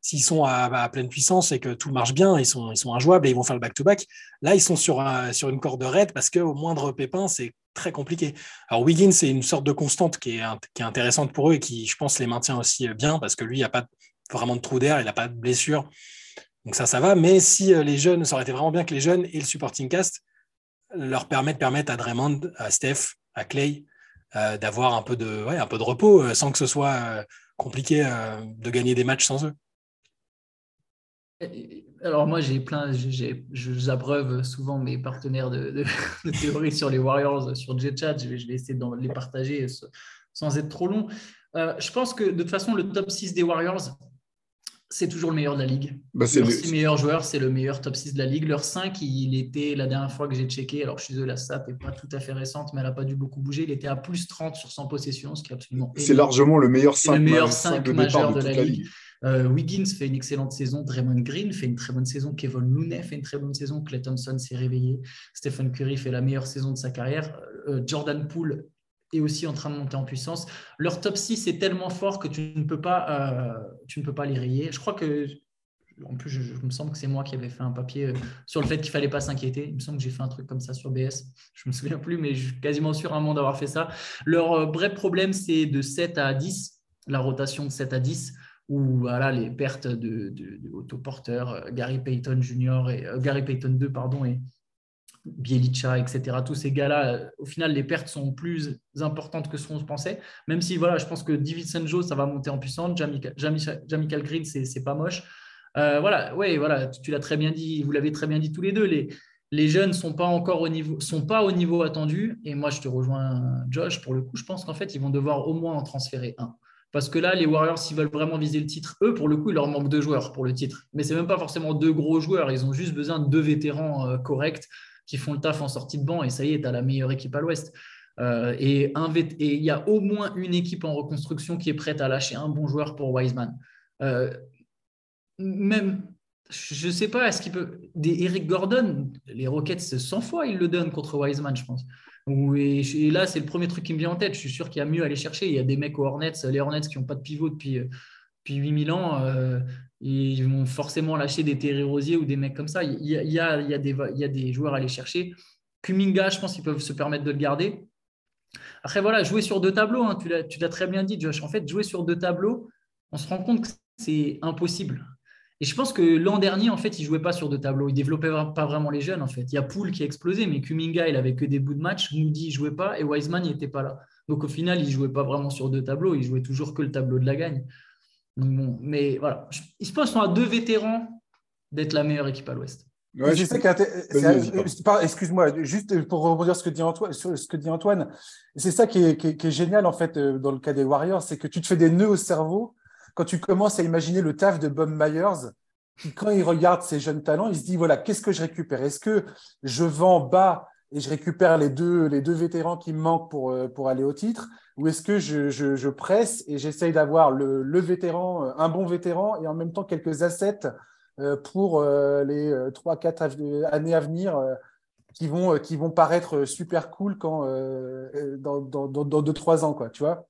s'ils sont à, pleine puissance et que tout marche bien, ils sont, ils sont injouables et ils vont faire le back-to-back. Là, ils sont sur, sur une corde raide parce qu'au moindre pépin, c'est très compliqué. Alors Wiggins, c'est une sorte de constante qui est, qui est intéressante pour eux et qui, je pense, les maintient aussi bien parce que lui, il n'y a pas vraiment de trou d'air, il n'a pas de blessure. Donc ça, ça va. Mais si euh, les jeunes, ça aurait été vraiment bien que les jeunes et le supporting cast leur permettent, permettent à Draymond, à Steph, à Clay, euh, d'avoir un, peu de, un peu de repos euh, sans que ce soit compliqué de gagner des matchs sans eux. Alors moi, j'ai plein, j'abreuve souvent mes partenaires de, théorie sur les Warriors, sur JetChat. Je je vais essayer de les partager sans être trop long. je pense que de toute façon, le top 6 des Warriors, c'est toujours le meilleur de la ligue. Bah, Leur le... 6 meilleurs joueurs, c'est le meilleur top 6 de la ligue. Leur 5, il était, la dernière fois que j'ai checké, alors je suis désolé, la stat n'est pas tout à fait récente, mais elle n'a pas dû beaucoup bouger. Il était à plus 30 sur 100 possessions, ce qui est absolument. C'est largement le meilleur 5, le meilleur 5 majeur de, la, ligue. Euh, Wiggins fait une excellente saison. Draymond Green fait une très bonne saison. Kevin Looney fait une très bonne saison. Clay Thompson s'est réveillé. Stephen Curry fait la meilleure saison de sa carrière. Euh, Jordan Poole est aussi en train de monter en puissance. Leur top 6 est tellement fort que tu ne peux pas, euh, tu ne peux pas les rayer. Je crois que en plus, je, me semble que c'est moi qui avais fait un papier euh, sur le fait qu'il fallait pas s'inquiéter. Il me semble que j'ai fait un truc comme ça sur BS. Je me souviens plus, mais je suis quasiment sûr un moment d'avoir fait ça. Leur euh, vrai problème, c'est de 7 à 10, la rotation de 7 à 10, où voilà, les pertes de, autoporteurs, euh, Gary Payton Jr. et Gary Payton 2, pardon, et Bielicha, etc. Tous ces gars-là, au final, les pertes sont plus importantes que ce qu'on pensait. Même si, voilà, je pense que David Joe, ça va monter en puissance. Jamichael Green, c'est pas moche. Euh, voilà, ouais, voilà, tu, l'as très bien dit, vous l'avez très bien dit tous les deux. Les, les jeunes sont pas encore au niveau, sont pas au niveau attendu. Et moi, je te rejoins, Josh. Pour le coup, je pense qu'en fait, ils vont devoir au moins en transférer un. Parce que là, les Warriors, s'ils veulent vraiment viser le titre, eux, pour le coup, il leur manque deux joueurs pour le titre. Mais c'est même pas forcément deux gros joueurs. Ils ont juste besoin de deux vétérans euh, corrects qui font le taf en sortie de banc. Et ça y est, tu as la meilleure équipe à l'Ouest. Euh, et il y a au moins une équipe en reconstruction qui est prête à lâcher un bon joueur pour Wiseman même, je ne sais pas, est-ce qu'il peut. Des Eric Gordon, les Rockets, 100 fois, ils le donnent contre Wiseman, je pense. Et, là, c'est le premier truc qui me vient en tête. Je suis sûr qu'il y a mieux à aller chercher. Il y a des mecs aux Hornets, les Hornets qui n'ont pas de pivot depuis, depuis 8000 ans. Euh, ils vont forcément lâcher des Terry Rosier ou des mecs comme ça. Il y a, des, joueurs à aller chercher. Kuminga, je pense qu'ils peuvent se permettre de le garder. Après, voilà, jouer sur deux tableaux, hein, tu l'as très bien dit, Josh. En fait, jouer sur deux tableaux, on se rend compte que c'est impossible. Et je pense que l'an dernier, en fait, il ne jouait pas sur deux tableaux. Il ne pas vraiment les jeunes, en fait. Il y a Poole qui a explosé, mais Kuminga, il avait que des bouts de match. Moody, ne jouait pas et Wiseman, n'était pas là. Donc, au final, il ne jouait pas vraiment sur deux tableaux. Il jouait toujours que le tableau de la gagne. Mais voilà. Ils se pensent à deux vétérans d'être la meilleure équipe à l'Ouest. excuse-moi, juste pour rebondir sur ce que dit Antoine, sur ce que dit Antoine, c'est ça qui est, qui est, génial en fait euh, dans le cas des Warriors, c'est que tu te fais des nœuds au cerveau quand tu commences à imaginer le taf de Bob Myers, qui, quand il regarde ces jeunes talents, il se dit voilà, qu'est-ce que je récupère? Est-ce que je vends bas et je récupère les deux, les deux vétérans qui me manquent pour, euh, pour aller au titre Ou est-ce que je, je, presse et j'essaye d'avoir le, le, vétéran, euh, un bon vétéran et en même temps quelques assets euh, pour les 3-4 années à venir qui vont, qui vont paraître super cool quand, dans, dans, dans, deux, trois ans, quoi, tu vois.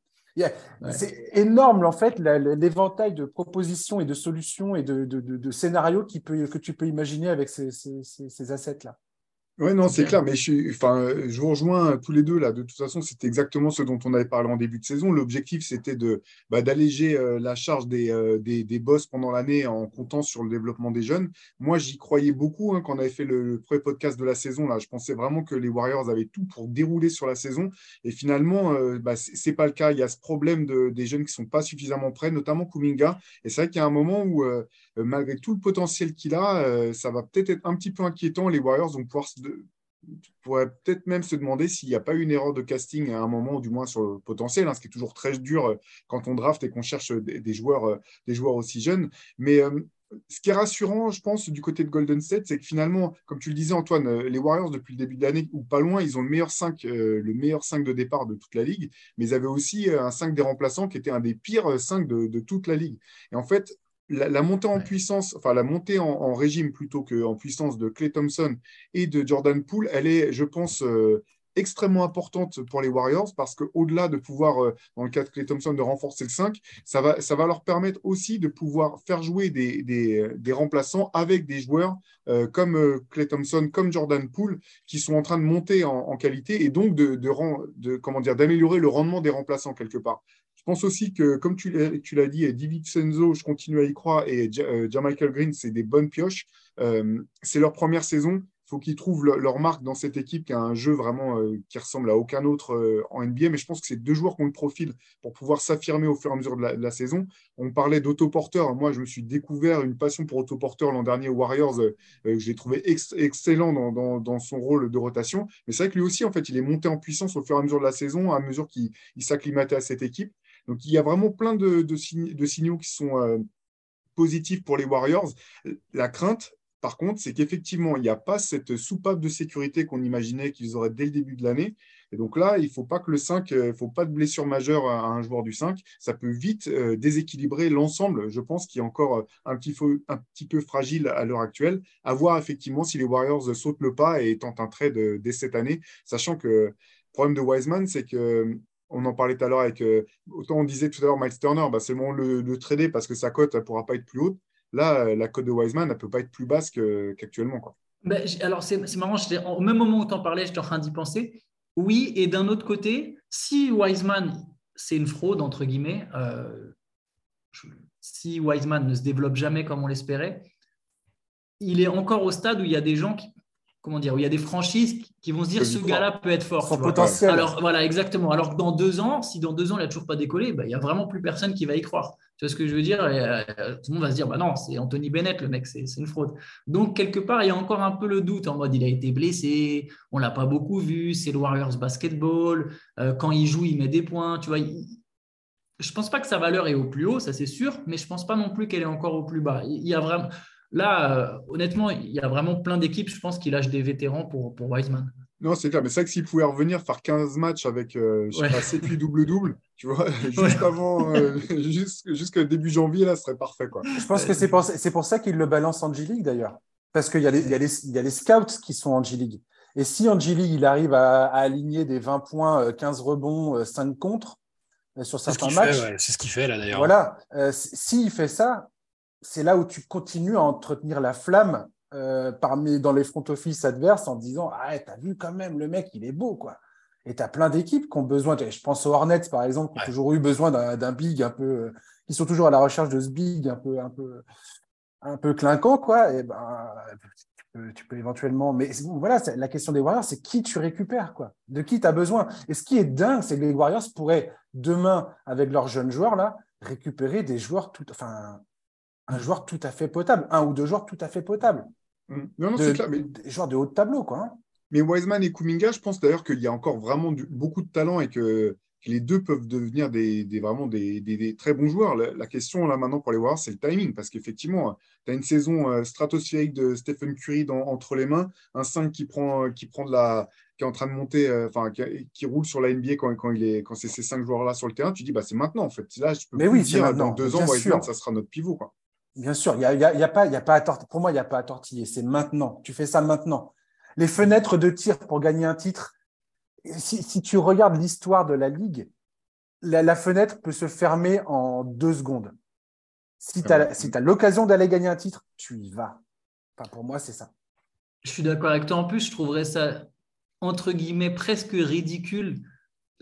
C'est énorme, en fait, l'éventail de propositions et de solutions et de, de, de, scénarios qui peut, que tu peux imaginer avec ces, ces, ces assets-là. Oui, non, c'est clair, mais je, enfin, je vous rejoins tous les deux là. De toute façon, c'était exactement ce dont on avait parlé en début de saison. L'objectif, c'était de bah, d'alléger euh, la charge des, euh, des, des, boss pendant l'année en comptant sur le développement des jeunes. Moi, j'y croyais beaucoup hein, quand on avait fait le, premier podcast de la saison. Là, je pensais vraiment que les Warriors avaient tout pour dérouler sur la saison. Et finalement, euh, bah, c'est pas le cas. Il y a ce problème de, des jeunes qui sont pas suffisamment prêts, notamment Kuminga. Et c'est vrai qu'il y a un moment où malgré tout le potentiel qu'il a, ça va peut-être être un petit peu inquiétant. Les Warriors vont pouvoir se, pourrait peut-être même se demander s'il n'y a pas eu une erreur de casting à un moment, ou du moins sur le potentiel, hein, ce qui est toujours très dur euh, quand on draft et qu'on cherche des, joueurs, des joueurs aussi jeunes. Mais ce qui est rassurant, je pense, du côté de Golden State, c'est que finalement, comme tu le disais, Antoine, les Warriors, depuis le début de l'année, ou pas loin, ils ont le meilleur 5, le meilleur 5 de départ de toute la ligue, mais ils avaient aussi un 5 des remplaçants qui était un des pires 5 de, de toute la ligue. Et en fait, la, montée en puissance, enfin la montée en, régime plutôt qu'en puissance de Clay Thompson et de Jordan Poole, elle est, je pense, euh, extrêmement importante pour les Warriors parce qu'au-delà de pouvoir, euh, dans le cas de Clay Thompson, de renforcer le 5, ça va, ça va leur permettre aussi de pouvoir faire jouer des, des, remplaçants avec des joueurs euh, comme Clay Thompson, comme Jordan Poole, qui sont en train de monter en, qualité et donc de, de, de comment dire, d'améliorer le rendement des remplaçants quelque part. Je pense aussi que, comme tu l'as dit, David Senzo, je continue à y croire, et Jermichael euh, Green, c'est des bonnes pioches. Euh, c'est leur première saison. Il faut qu'ils trouvent leur marque dans cette équipe qui a un jeu vraiment euh, qui ressemble à aucun autre en NBA. Mais je pense que c'est deux joueurs qui ont le profil pour pouvoir s'affirmer au fur et à mesure de la, saison. On parlait d'autoporteur. Moi, je me suis découvert une passion pour autoporteur l'an dernier aux Warriors. que J'ai trouvé excellent dans, son rôle de rotation. Mais c'est vrai que lui aussi, en fait, il est monté en puissance au fur et à mesure de la saison, à mesure qu'il s'acclimatait à cette équipe. Donc il y a vraiment plein de, signaux qui sont euh, positifs pour les Warriors. La crainte, par contre, c'est qu'effectivement, il n'y a pas cette soupape de sécurité qu'on imaginait qu'ils auraient dès le début de l'année. Et donc là, il ne faut pas que le 5, il faut pas de blessure majeure à un joueur du 5. Ça peut vite euh, déséquilibrer l'ensemble, je pense, qui est encore un petit, peu, un petit peu fragile à l'heure actuelle. À voir effectivement si les Warriors sautent le pas et tentent un trade dès cette année, sachant que le problème de Wiseman, c'est que on en parlait tout à l'heure avec. Euh, autant on disait tout à l'heure Miles Turner, bah, c'est le moment de le, trader parce que sa cote ne pourra pas être plus haute. Là, euh, la cote de Wiseman ne peut pas être plus basse qu'actuellement. Ben, alors, c'est marrant, au même moment où tu en parlais, j'étais en train d'y penser. Oui, et d'un autre côté, si Wiseman, c'est une fraude, entre guillemets, euh, si Wiseman ne se développe jamais comme on l'espérait, il est encore au stade où il y a des gens qui, comment dire, où il y a des franchises qui vont se dire ce gars-là peut être fort. Son potentiel. Alors voilà, exactement. Alors que dans deux ans, si dans deux ans il n'a toujours pas décollé, bah, il n'y a vraiment plus personne qui va y croire. Tu vois ce que je veux dire? Euh, Tout le monde va se dire bah non, c'est Anthony Bennett, le mec, c'est une fraude. Donc quelque part, il y a encore un peu le doute en mode il a été blessé, on l'a pas beaucoup vu, c'est le Warriors basketball. Euh, quand il joue, il met des points. Tu vois, je pense pas que sa valeur est au plus haut, ça c'est sûr, mais je pense pas non plus qu'elle est encore au plus bas. Il y a vraiment Là, euh, honnêtement, il y a vraiment plein d'équipes, je pense, qui lâchent des vétérans pour, pour Wiseman. Non, c'est clair. Mais c'est vrai que s'il pouvait revenir faire 15 matchs avec, euh, je sais pas, 7 double-double, tu vois, juste avant, euh, jusqu'au début janvier, là, ce serait parfait. Quoi. Je pense que c'est pour, pour, ça qu'il le balance en G-League, d'ailleurs. Parce qu'il y, a les, y, a les, y a les scouts qui sont en G-League. Et si en G-League, il arrive à, aligner des 20 points, 15 rebonds, 5 contre sur certains matchs. C'est ce qu'il fait, là, d'ailleurs. Voilà. S'il fait ça, c'est là où tu continues à entretenir la flamme euh, parmi, dans les front office adverses en disant Ah, t'as vu quand même, le mec, il est beau, quoi. Et tu as plein d'équipes qui ont besoin, je pense aux Hornets par exemple, qui ont toujours eu besoin d'un big un peu, euh, qui sont toujours à la recherche de ce big un peu, un peu, un peu clinquant, quoi. Et ben, tu peux, éventuellement, mais voilà, la question des Warriors, c'est qui tu récupères, quoi. De qui tu as besoin. Et ce qui est dingue, c'est que les Warriors pourraient demain, avec leurs jeunes joueurs là, récupérer des joueurs tout, enfin, un joueur tout à fait potable, un ou deux joueurs tout à fait potables. Mm. Non, non, c'est clair. Mais... Des joueurs de haut tableau, quoi. Hein. Mais Wiseman et Kuminga, je pense d'ailleurs qu'il y a encore vraiment beaucoup de talent et que, les deux peuvent devenir des, vraiment des, très bons joueurs. La, question là maintenant pour les voir, c'est le timing. Parce qu'effectivement, tu as une saison euh, stratosphérique de Stephen Curry entre les mains, un 5 qui prend, qui prend de la, qui est en train de monter, euh, enfin, qui, roule sur la NBA quand, quand, il est, quand c'est ces cinq joueurs-là sur le terrain, tu dis, bah, c'est maintenant, en fait. Là, je peux Mais oui, dire, dans deux ans, Wiseman, ça sera notre pivot. Bien sûr, il y a, y a, pas, y a pas à pour moi, il n'y a pas à tortiller. C'est maintenant. Tu fais ça maintenant. les fenêtres de tir pour gagner un titre. Si, si tu regardes l'histoire de la ligue, la, la fenêtre peut se fermer en deux secondes. Si tu as, si as l'occasion d'aller gagner un titre, tu y vas. Enfin, pour moi, c'est ça. Je suis d'accord avec toi. En plus, je trouverais ça, entre guillemets, presque ridicule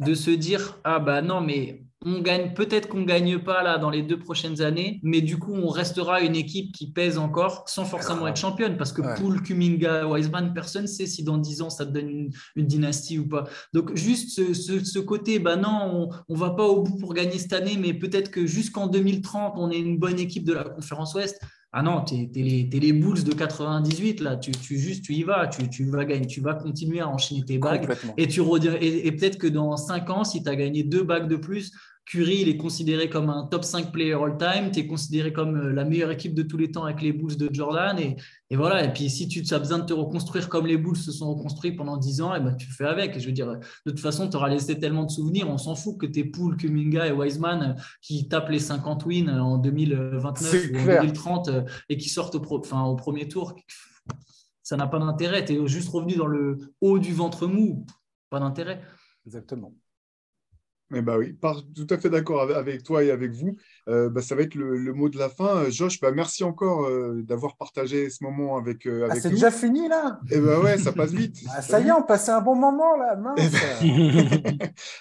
de se dire Ah, bah non, mais on gagne, peut-être qu'on ne gagne pas là dans les deux prochaines années, mais du coup, on restera une équipe qui pèse encore sans forcément être championne. Parce que Ouais. Poul, Kuminga, Wiseman, personne ne sait si dans 10 ans ça te donne une, une dynastie ou pas. Donc, juste ce, ce- ce côté, bah non, on ne va pas au bout pour gagner cette année, mais peut-être que jusqu'en 2030, on est une bonne équipe de la conférence Ouest. Ah non, tu es, les, t'es les Bulls de 98, là. Tu, tu, juste, tu y vas, tu, tu vas gagner, tu vas continuer à enchaîner tes bagues. Et, tu et, et peut-être que dans 5 ans, si tu as gagné deux bagues de plus, Curry, il est considéré comme un top 5 player all-time. Tu es considéré comme euh, la meilleure équipe de tous les temps avec les Bulls de Jordan. Et, et voilà. Et puis, si tu as besoin de te reconstruire comme les Bulls se sont reconstruits pendant 10 ans, et ben, tu fais avec. Et je veux dire, de toute façon, tu auras laissé tellement de souvenirs. On s'en fout que tes Poole, Kuminga et Wiseman euh, qui tapent les 50 wins euh, en 2029 C'est ou en clair. 2030 euh, et qui sortent au, pro- enfin, au premier tour. Ça n'a pas d'intérêt. Tu es juste revenu dans le haut du ventre mou. Pas d'intérêt. Exactement. Eh ben oui, par- tout à fait d'accord avec, toi et avec vous. Euh, bah, ça va être le, le mot de la fin. Euh, Josh, bah, merci encore euh, d'avoir partagé ce moment avec, euh, Ah, c'est déjà fini là? Eh ben ouais, ça passe vite. Ah, Ça y est, on passait un bon moment là, mince.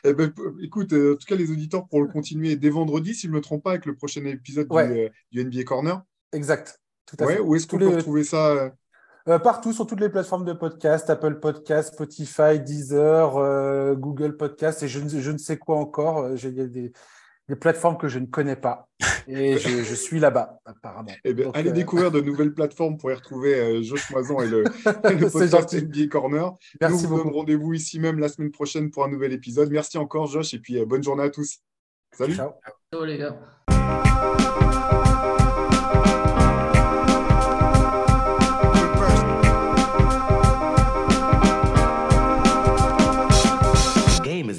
Eh ben, p- écoute, euh, en tout cas, les auditeurs pourront le continuer dès vendredi, si je ne me trompe pas, avec le prochain épisode Ouais. du, du NBA Corner. exact. Tout à Ouais, fait. où est-ce qu'on peut les- retrouver ça euh, partout, sur toutes les plateformes de podcast, Apple Podcast, Spotify, Deezer, euh, Google Podcast et je ne, je ne sais quoi encore. Euh, Il y a des, des plateformes que je ne connais pas et je, je suis là-bas, apparemment. Eh bien, Donc, allez euh, découvrir de nouvelles plateformes pour y retrouver euh, Josh Moison et le, et le C'est podcast. NBA Corner. Nous Merci vous donne beaucoup. rendez-vous ici même la semaine prochaine pour un nouvel épisode. Merci encore, Josh, et puis euh, bonne journée à tous. Salut. Ciao. Ciao les gars.